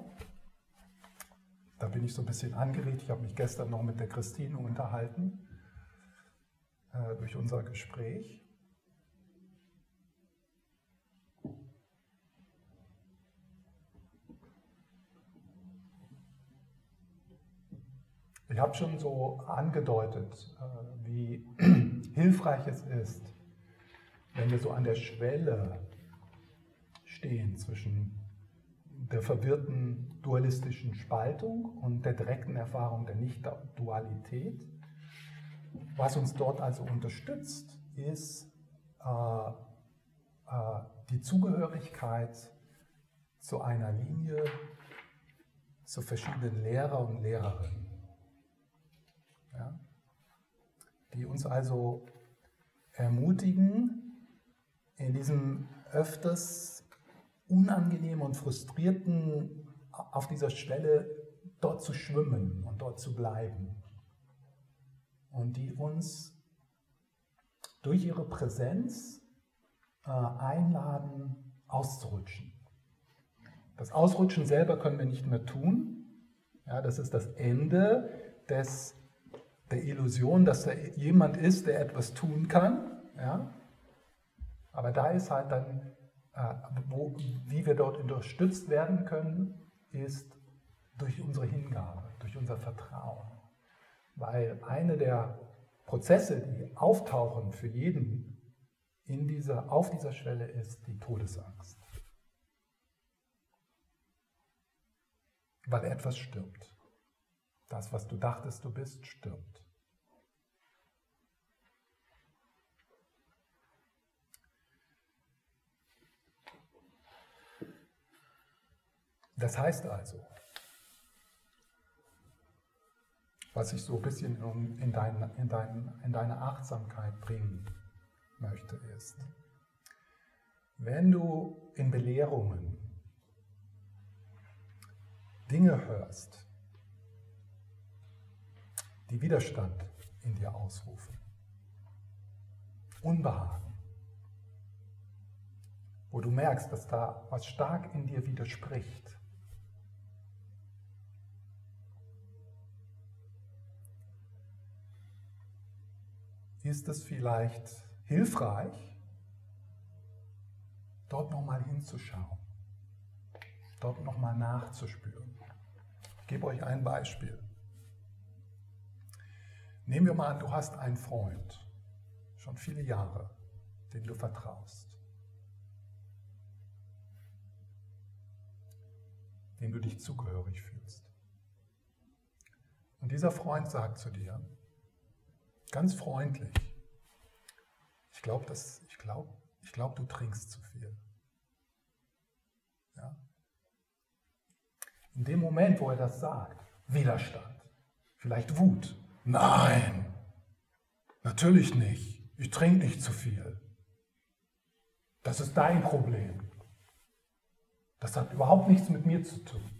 A: Da bin ich so ein bisschen angeregt. Ich habe mich gestern noch mit der Christine unterhalten äh, durch unser Gespräch. Ich habe schon so angedeutet, äh, wie hilfreich es ist, wenn wir so an der Schwelle stehen zwischen der verwirrten dualistischen Spaltung und der direkten Erfahrung der Nicht-Dualität. Was uns dort also unterstützt, ist äh, äh, die Zugehörigkeit zu einer Linie, zu verschiedenen Lehrer und Lehrerinnen. Ja? Die uns also ermutigen, in diesem öfters unangenehmen und frustrierten auf dieser Schwelle dort zu schwimmen und dort zu bleiben. Und die uns durch ihre Präsenz äh, einladen, auszurutschen. Das Ausrutschen selber können wir nicht mehr tun. Ja, das ist das Ende des, der Illusion, dass da jemand ist, der etwas tun kann. Ja? Aber da ist halt dann wo, wie wir dort unterstützt werden können, ist durch unsere Hingabe, durch unser Vertrauen. Weil eine der Prozesse, die auftauchen für jeden in dieser, auf dieser Schwelle, ist die Todesangst. Weil etwas stirbt. Das, was du dachtest, du bist, stirbt. Das heißt also, was ich so ein bisschen in, dein, in, dein, in deine Achtsamkeit bringen möchte, ist, wenn du in Belehrungen Dinge hörst, die Widerstand in dir ausrufen, Unbehagen, wo du merkst, dass da was stark in dir widerspricht, ist es vielleicht hilfreich, dort nochmal hinzuschauen, dort nochmal nachzuspüren. Ich gebe euch ein Beispiel. Nehmen wir mal an, du hast einen Freund, schon viele Jahre, dem du vertraust, dem du dich zugehörig fühlst. Und dieser Freund sagt zu dir, ganz freundlich, ich glaube, ich glaube, ich glaube, du trinkst zu viel. Ja? In dem Moment, wo er das sagt, Widerstand, vielleicht Wut. Nein, natürlich nicht. Ich trinke nicht zu viel. Das ist dein Problem. Das hat überhaupt nichts mit mir zu tun.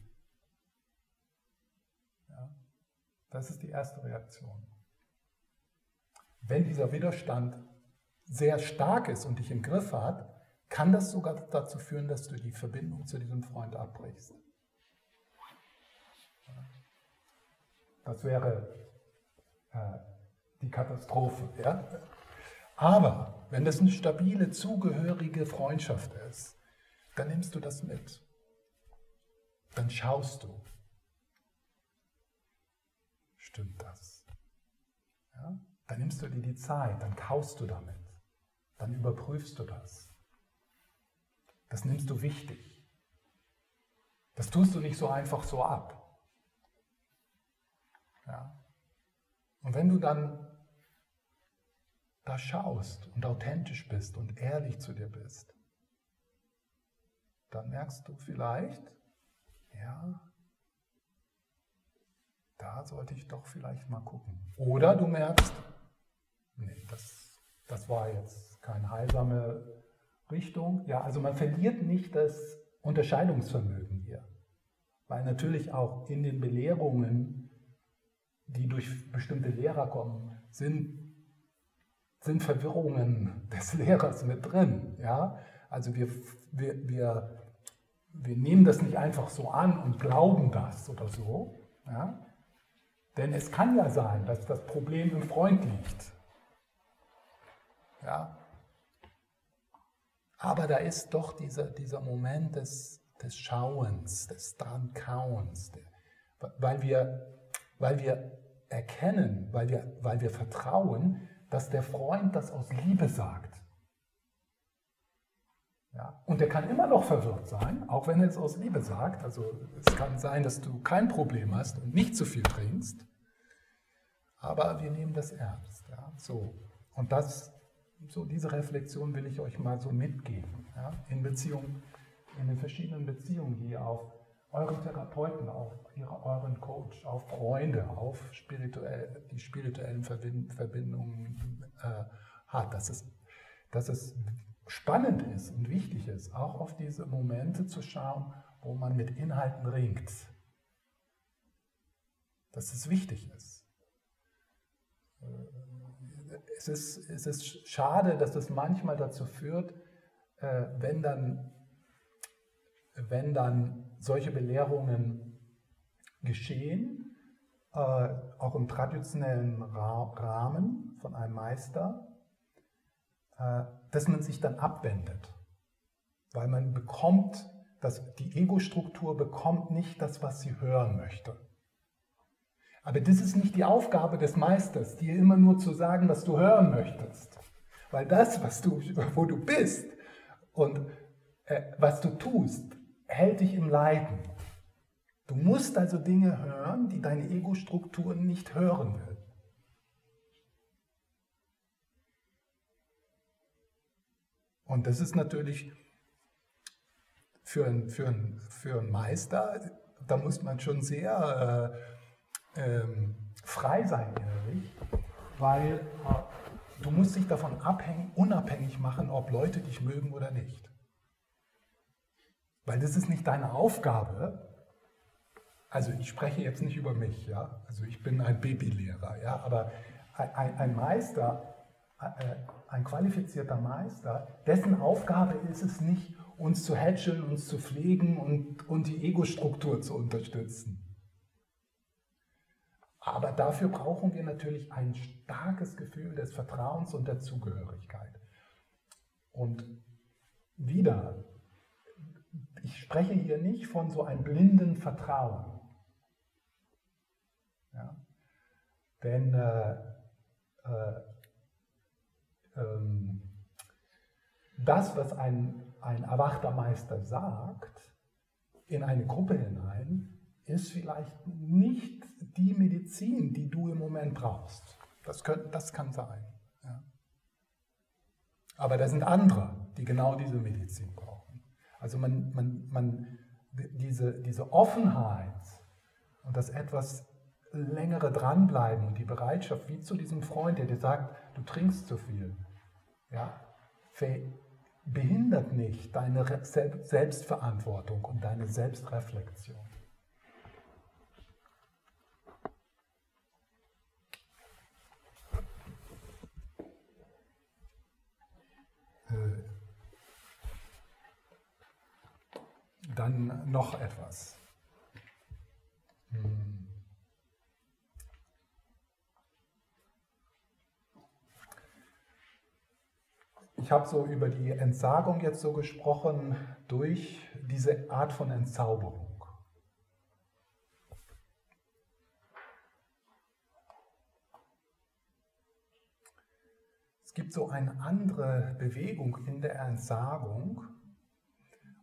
A: Ja? Das ist die erste Reaktion. Wenn dieser Widerstand sehr stark ist und dich im Griff hat, kann das sogar dazu führen, dass du die Verbindung zu diesem Freund abbrichst. Das wäre äh, die Katastrophe. Ja? Aber wenn das eine stabile, zugehörige Freundschaft ist, dann nimmst du das mit. Dann schaust du. Stimmt das? Ja? Dann nimmst du dir die Zeit, dann kaust du damit, dann überprüfst du das. Das nimmst du wichtig. Das tust du nicht so einfach so ab. Ja. Und wenn du dann da schaust und authentisch bist und ehrlich zu dir bist, dann merkst du vielleicht, ja, da sollte ich doch vielleicht mal gucken. Oder du merkst, nee, das, das war jetzt keine heilsame Richtung. Ja, also man verliert nicht das Unterscheidungsvermögen hier, weil natürlich auch in den Belehrungen, die durch bestimmte Lehrer kommen, sind, sind Verwirrungen des Lehrers mit drin. Ja, also wir, wir, wir, wir nehmen das nicht einfach so an und glauben das oder so. Ja? Denn es kann ja sein, dass das Problem im Freund liegt. Ja? Aber da ist doch dieser, dieser Moment des, des Schauens, des Drankauens, weil wir, weil wir erkennen, weil wir, weil wir vertrauen, dass der Freund das aus Liebe sagt. Ja, und er kann immer noch verwirrt sein, auch wenn er es aus Liebe sagt. Also es kann sein, dass du kein Problem hast und nicht zu viel trinkst, aber wir nehmen das ernst. Ja, so. Und das so diese Reflexion will ich euch mal so mitgeben. Ja? In Beziehungen, in den verschiedenen Beziehungen, die ihr auf euren Therapeuten, auf ihre, euren Coach, auf Freunde, auf spirituell, die spirituellen Verbindungen äh, hat. Dass es, dass es spannend ist und wichtig ist, auch auf diese Momente zu schauen, wo man mit Inhalten ringt. Dass es wichtig ist. Äh, es ist, es ist schade, dass das manchmal dazu führt, äh, wenn, dann, wenn dann solche Belehrungen geschehen, äh, auch im traditionellen Rahmen von einem Meister, äh, dass man sich dann abwendet, weil man bekommt, dass die Ego-Struktur bekommt nicht das, was sie hören möchte. Aber das ist nicht die Aufgabe des Meisters, dir immer nur zu sagen, was du hören möchtest. Weil das, was du, wo du bist und äh, was du tust, hält dich im Leiden. Du musst also Dinge hören, die deine Ego-Struktur nicht hören will. Und das ist natürlich für einen, für für einen Meister, da muss man schon sehr... Äh, ähm, frei sein innerlich, weil äh, du musst dich davon abhängen, unabhängig machen, ob Leute dich mögen oder nicht. Weil das ist nicht deine Aufgabe. Also ich spreche jetzt nicht über mich, ja. Also ich bin ein Babylehrer, ja. Aber ein, ein Meister, äh, ein qualifizierter Meister, dessen Aufgabe ist es nicht, uns zu hatcheln, uns zu pflegen und, und die Ego-Struktur zu unterstützen. Aber dafür brauchen wir natürlich ein starkes Gefühl des Vertrauens und der Zugehörigkeit. Und wieder, ich spreche hier nicht von so einem blinden Vertrauen. Ja? Denn äh, äh, ähm, das, was ein, ein erwachter Meister sagt, in eine Gruppe hinein, ist vielleicht nicht die Medizin, die du im Moment brauchst. Das, können, das kann sein. Ja. Aber da sind andere, die genau diese Medizin brauchen. Also man, man, man, diese, diese Offenheit und das etwas längere dranbleiben und die Bereitschaft, wie zu diesem Freund, der dir sagt, du trinkst zu viel, ja, behindert nicht deine Selbstverantwortung und deine Selbstreflexion. Äh, dann noch etwas. Hm. Ich habe so über die Entsagung jetzt so gesprochen durch diese Art von Entzauberung. Es gibt so eine andere Bewegung in der Entsagung.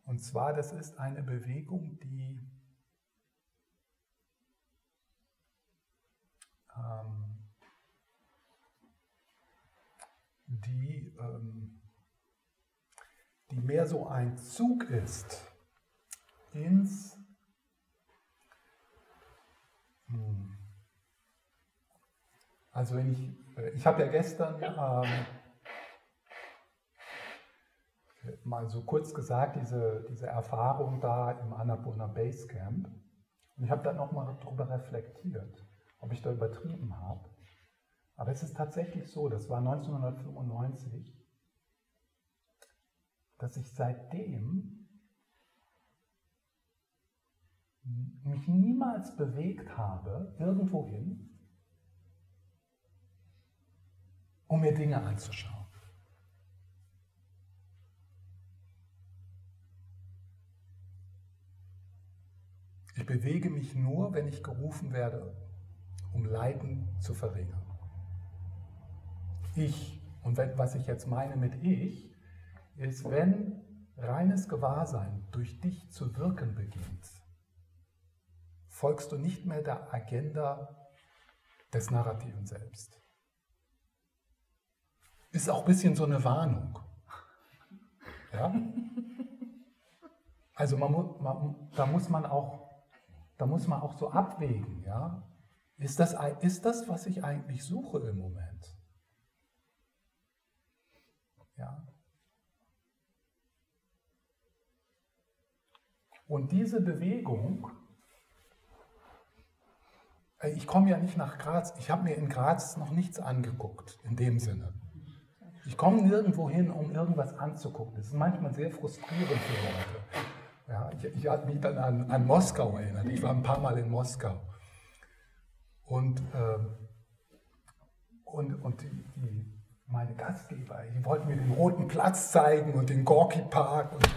A: Und zwar, das ist eine Bewegung, die ähm, die, ähm, die mehr so ein Zug ist ins hm, also wenn ich, äh, ich habe ja gestern ähm, mal so kurz gesagt, diese, diese Erfahrung da im Annapurna Base Camp. Und ich habe dann nochmal darüber reflektiert, ob ich da übertrieben habe. Aber es ist tatsächlich so, das war 1995, dass ich seitdem mich niemals bewegt habe, irgendwohin, um mir Dinge anzuschauen. Ich bewege mich nur, wenn ich gerufen werde, um Leiden zu verringern. Ich, und was ich jetzt meine mit ich, ist, wenn reines Gewahrsein durch dich zu wirken beginnt, folgst du nicht mehr der Agenda des Narrativen selbst. Ist auch ein bisschen so eine Warnung. Ja? Also man, man, da, muss man auch, da muss man auch so abwägen. Ja? Ist, das, ist das, was ich eigentlich suche im Moment? Ja? Und diese Bewegung, äh, ich komme ja nicht nach Graz, ich habe mir in Graz noch nichts angeguckt, in dem Sinne. Ich komme nirgendwo hin, um irgendwas anzugucken. Das ist manchmal sehr frustrierend für Leute. Ja, ich, ich habe mich dann an, an, Moskau erinnert. Ich war ein paar Mal in Moskau. Und, ähm, und, und die, die meine Gastgeber. Die wollten mir den Roten Platz zeigen und den Gorki Park. Und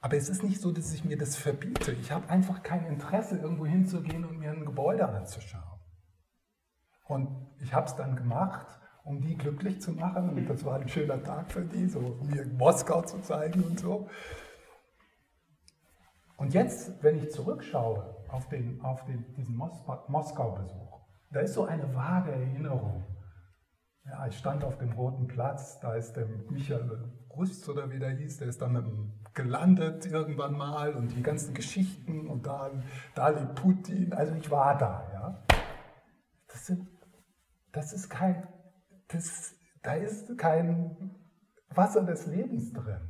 A: aber es ist nicht so, dass ich mir das verbiete. Ich habe einfach kein Interesse, irgendwo hinzugehen und mir ein Gebäude anzuschauen. Und ich habe es dann gemacht, um die glücklich zu machen. Und das war ein schöner Tag für die, so mir Moskau zu zeigen und so. Und jetzt, wenn ich zurückschaue auf, den, auf den, diesen Moskau-Besuch, da ist so eine vage Erinnerung ja, ich stand auf dem Roten Platz, da ist der Michael Rust oder wie der hieß, der ist dann gelandet irgendwann mal und die ganzen Geschichten und dann Dali Putin, also ich war da, ja. Das, sind, das ist kein, das, da ist kein Wasser des Lebens drin.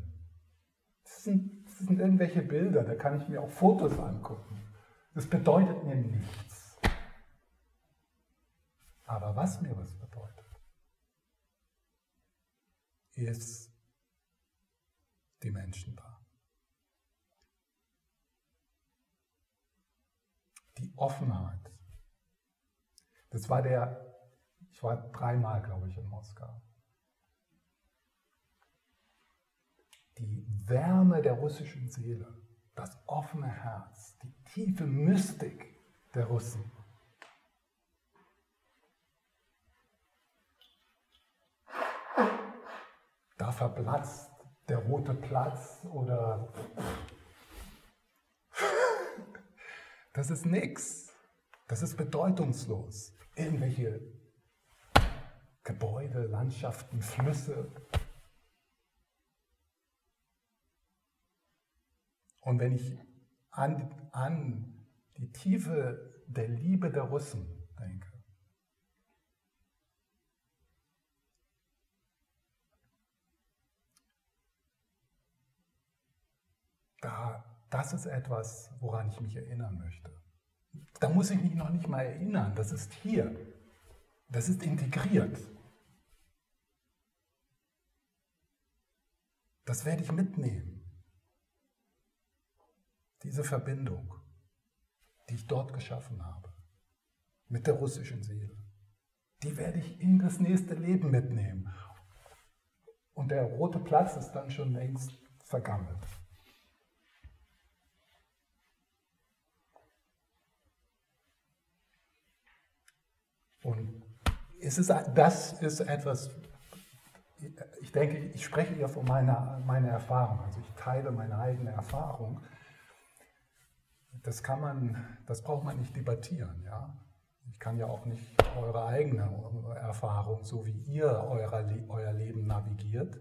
A: Das sind, das sind irgendwelche Bilder, da kann ich mir auch Fotos angucken. Das bedeutet mir nichts. Aber was mir was bedeutet, ist die Menschen da. Die Offenheit Das war der, ich war dreimal, glaube ich, in Moskau. Die Wärme der russischen Seele, das offene Herz, die tiefe Mystik der Russen. Da verblatzt der rote Platz oder das ist nichts. Das ist bedeutungslos. Irgendwelche Gebäude, Landschaften, Flüsse. Und wenn ich an, an die Tiefe der Liebe der Russen denke, da, das ist etwas, woran ich mich erinnern möchte. Da muss ich mich noch nicht mal erinnern, das ist hier. Das ist integriert. Das werde ich mitnehmen. Diese Verbindung, die ich dort geschaffen habe, mit der russischen Seele, die werde ich in das nächste Leben mitnehmen. Und der rote Platz ist dann schon längst vergammelt. Und es ist, das ist etwas, ich denke, ich spreche hier von meiner, meiner Erfahrung, also ich teile meine eigene Erfahrung. Das kann man, das braucht man nicht debattieren, ja. Ich kann ja auch nicht eure eigene Erfahrung, so wie ihr euer, euer Leben navigiert,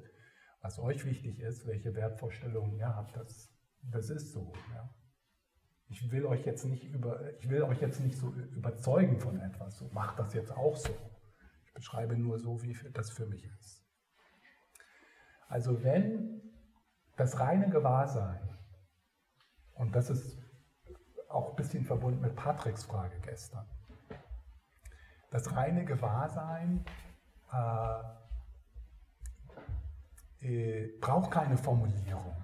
A: was euch wichtig ist, welche Wertvorstellungen ihr habt, das, das ist so. Ja. Ich will euch jetzt nicht über, ich will euch jetzt nicht so überzeugen von etwas. So macht das jetzt auch so. Ich beschreibe nur so, wie das für mich ist. Also wenn das reine Gewahrsein, und das ist auch ein bisschen verbunden mit Patricks Frage gestern, das reine Gewahrsein äh, äh, braucht keine Formulierung.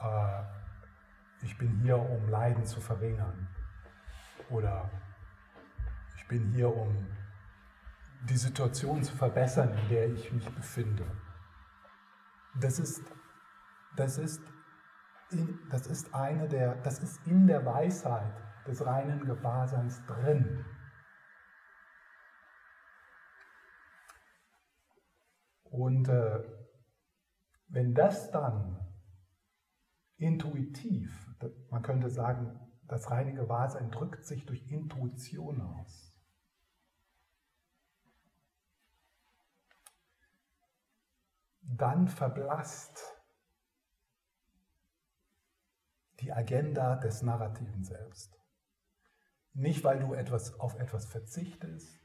A: Äh, ich bin hier, um Leiden zu verringern. Oder ich bin hier, um die Situation zu verbessern, in der ich mich befinde. Das ist, das ist, das ist eine der, das ist in der Weisheit des reinen Gewahrseins drin. Und äh, wenn das dann intuitiv man könnte sagen, das reine Gewahrsein drückt sich durch Intuition aus. Dann verblasst die Agenda des narrativen Selbst. Nicht, weil du etwas, auf etwas verzichtest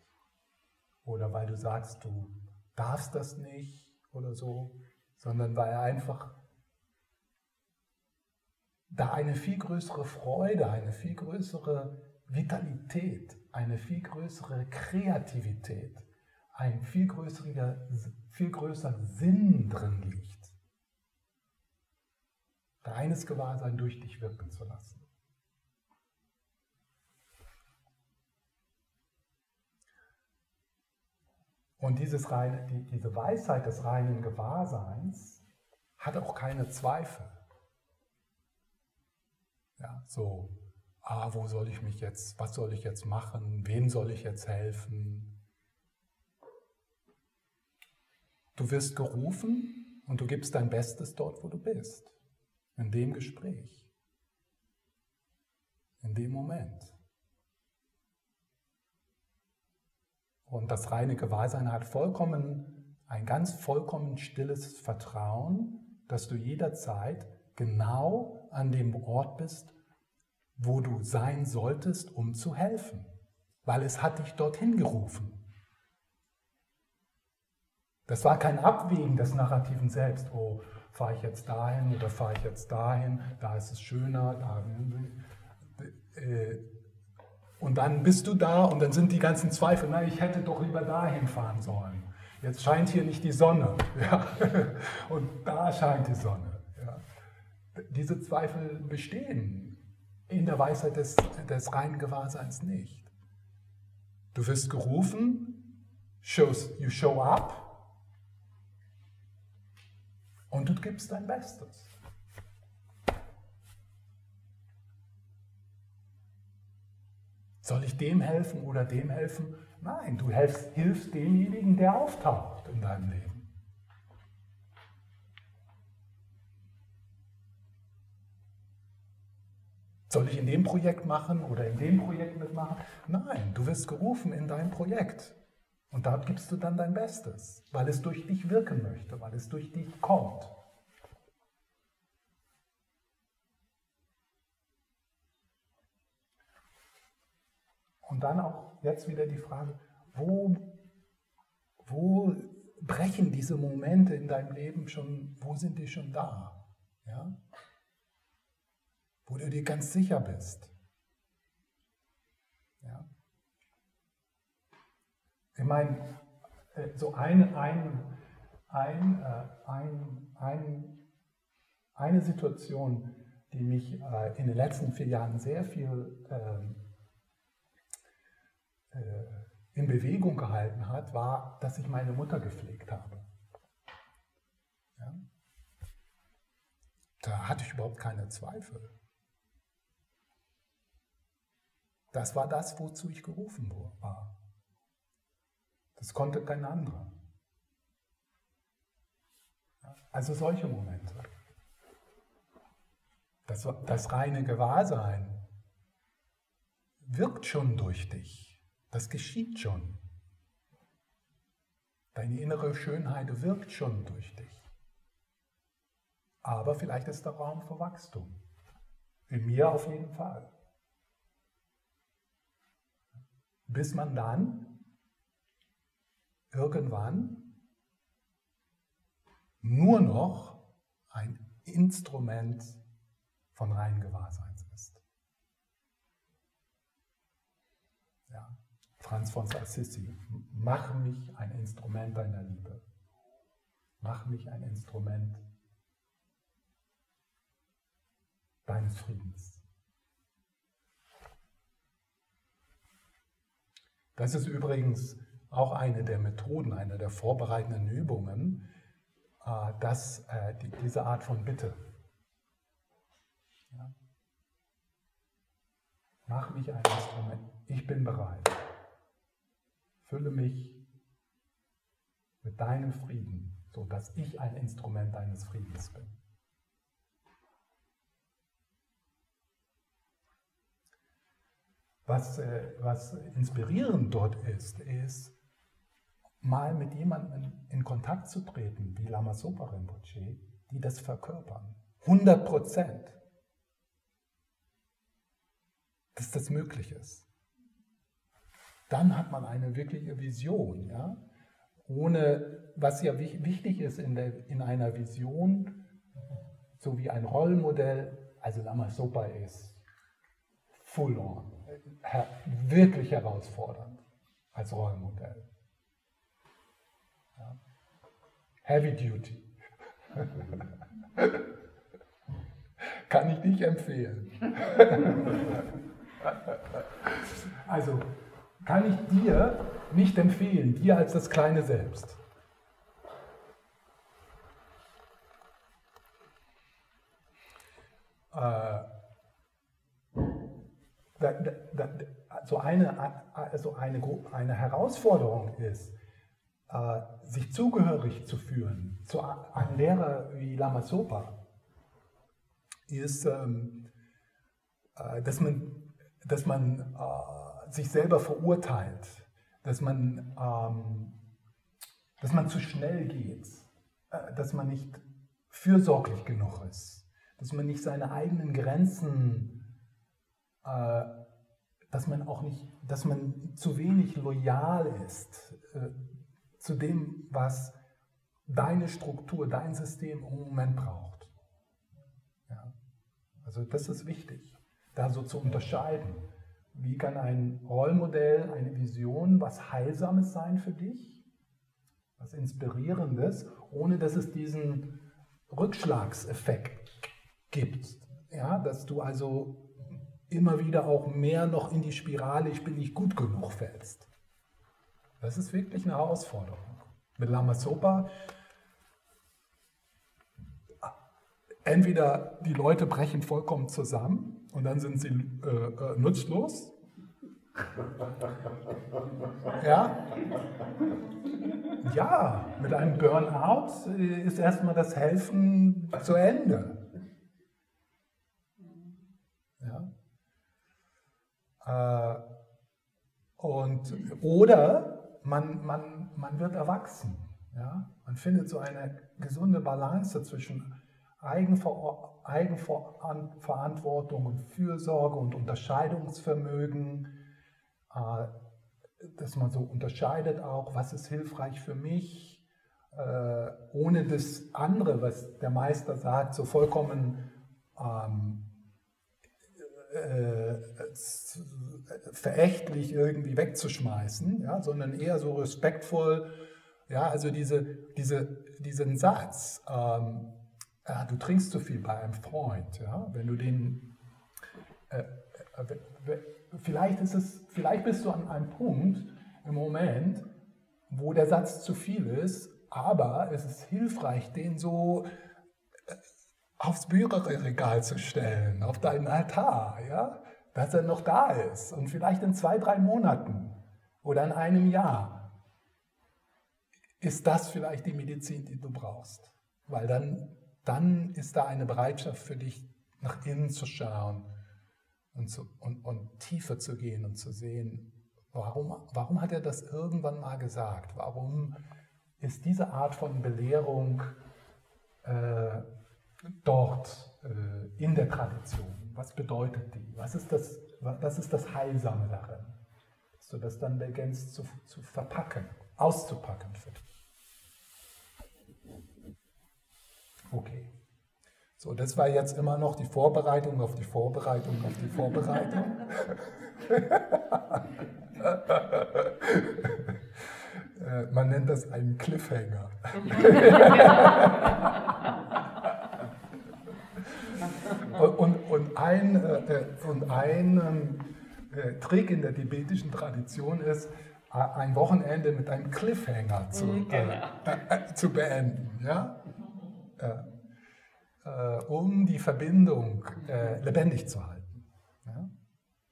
A: oder weil du sagst, du darfst das nicht oder so, sondern weil einfach da eine viel größere Freude, eine viel größere Vitalität, eine viel größere Kreativität, ein viel größerer, viel größerer Sinn drin liegt, reines Gewahrsein durch dich wirken zu lassen. Und dieses reine, die, diese Weisheit des reinen Gewahrseins hat auch keine Zweifel. Ja, so, ah, wo soll ich mich jetzt, was soll ich jetzt machen, wem soll ich jetzt helfen? Du wirst gerufen und du gibst dein Bestes dort, wo du bist, in dem Gespräch, in dem Moment. Und das reine Gewahrsein hat vollkommen, ein ganz vollkommen stilles Vertrauen, dass du jederzeit genau an dem Ort bist, wo du sein solltest, um zu helfen, weil es hat dich dorthin gerufen. Das war kein Abwägen des Narrativen selbst. Oh, fahre ich jetzt dahin oder fahre ich jetzt dahin? Da ist es schöner. Da, äh, und dann bist du da und dann sind die ganzen Zweifel. Na, ich hätte doch lieber dahin fahren sollen. Jetzt scheint hier nicht die Sonne. Ja. Und da scheint die Sonne. Ja. Diese Zweifel bestehen in der Weisheit des, des reinen Gewahrseins nicht. Du wirst gerufen, shows, you show up und du gibst dein Bestes. Soll ich dem helfen oder dem helfen? Nein, du hilfst, hilfst demjenigen, der auftaucht in deinem Leben. Soll ich in dem Projekt machen oder in dem Projekt mitmachen? Nein, du wirst gerufen in dein Projekt. Und da gibst du dann dein Bestes, weil es durch dich wirken möchte, weil es durch dich kommt. Und dann auch jetzt wieder die Frage, wo, wo brechen diese Momente in deinem Leben schon, wo sind die schon da? Ja? wo du dir ganz sicher bist. Ja. Ich meine, äh, so ein, ein, ein, äh, ein, ein, eine Situation, die mich äh, in den letzten vier Jahren sehr viel ähm, in Bewegung gehalten hat, war, dass ich meine Mutter gepflegt habe. Ja? Da hatte ich überhaupt keine Zweifel. Das war das, wozu ich gerufen war. Das konnte kein anderer. Also solche Momente. Das, das reine Gewahrsein wirkt schon durch dich. Das geschieht schon. Deine innere Schönheit wirkt schon durch dich. Aber vielleicht ist der Raum für Wachstum. In mir auf jeden Fall. bis man dann irgendwann nur noch ein Instrument von rein Gewahrseins ist. Ja. Franz von Assisi, mach mich ein Instrument deiner Liebe. Mach mich ein Instrument deines Friedens. Das ist übrigens auch eine der Methoden, eine der vorbereitenden Übungen, äh, dass äh, diese Art von Bitte. Mach mich ein Instrument. Ich bin bereit. Fülle mich mit deinem Frieden, sodass ich ein Instrument deines Friedens bin. Was, äh, was inspirierend dort ist, ist, mal mit jemandem in Kontakt zu treten, wie Lama Sopa Rinpoche, die das verkörpern. 100 Prozent. Dass das möglich ist. Dann hat man eine wirkliche Vision. Ja? Ohne, was ja wichtig ist in, der, in einer Vision, so wie ein Rollmodell, also Lama Sopa ist full on wirklich herausfordernd als Rollenmodell. Ja. Heavy Duty. Kann ich nicht empfehlen. also kann ich dir nicht empfehlen, dir als das kleine Selbst. Äh, so eine, also eine, eine Herausforderung ist, sich zugehörig zu fühlen zu einem Lehrer wie Lama Sopa, ist, ähm, äh, dass man, dass man äh, sich selber verurteilt, dass man, ähm, dass man zu schnell geht, dass man nicht fürsorglich genug ist, dass man nicht seine eigenen Grenzen äh, dass man auch nicht, dass man zu wenig loyal ist äh, zu dem, was deine Struktur, dein System im Moment braucht. Ja. Also das ist wichtig, da so zu unterscheiden. Wie kann ein Rollmodell, eine Vision was Heilsames sein für dich, was Inspirierendes, ohne dass es diesen Rückschlagseffekt gibt. Ja, dass du also immer wieder auch mehr noch in die Spirale, ich bin nicht gut genug fällst. Das ist wirklich eine Herausforderung. Mit Lama Sopa entweder die Leute brechen vollkommen zusammen und dann sind sie äh, äh, nutzlos. Ja? ja, mit einem Burnout ist erstmal das Helfen zu Ende. Ja? Äh, und, oder man, man, man wird erwachsen. Ja? Man findet so eine gesunde Balance zwischen Eigenver Eigenverantwortung und Fürsorge und Unterscheidungsvermögen, äh, dass man so unterscheidet auch, was ist hilfreich für mich, äh, ohne das andere, was der Meister sagt, so vollkommen ähm, äh, verächtlich irgendwie wegzuschmeißen, ja, sondern eher so respektvoll, ja, also diese, diese, diesen Satz, ähm, ja, du trinkst zu viel bei einem Freund, ja, wenn du den, äh, äh, vielleicht ist es, vielleicht bist du an einem Punkt im Moment, wo der Satz zu viel ist, aber es ist hilfreich, den so äh, aufs Bücherregal zu stellen, auf deinen Altar, ja, dass er noch da ist und vielleicht in zwei, drei Monaten oder in einem Jahr. Ist das vielleicht die Medizin, die du brauchst, weil dann dann ist da eine Bereitschaft für dich, nach innen zu schauen und, zu, und, und tiefer zu gehen und zu sehen, warum, warum hat er das irgendwann mal gesagt? Warum ist diese Art von Belehrung äh, dort äh, in der Tradition? Was bedeutet die? Was ist das, was ist das Heilsame darin? Dass du das dann begennst zu, zu verpacken, auszupacken für dich. Okay. So, das war jetzt immer noch die Vorbereitung auf die Vorbereitung auf die Vorbereitung. Äh, man nennt das einen Cliffhanger. und, ein, äh, und ein ähm, äh, Trick in der tibetischen Tradition ist, ein Wochenende mit einem Cliffhanger zu, mhm, genau. äh, zu beenden. Ja? äh, um die Verbindung äh, lebendig zu halten.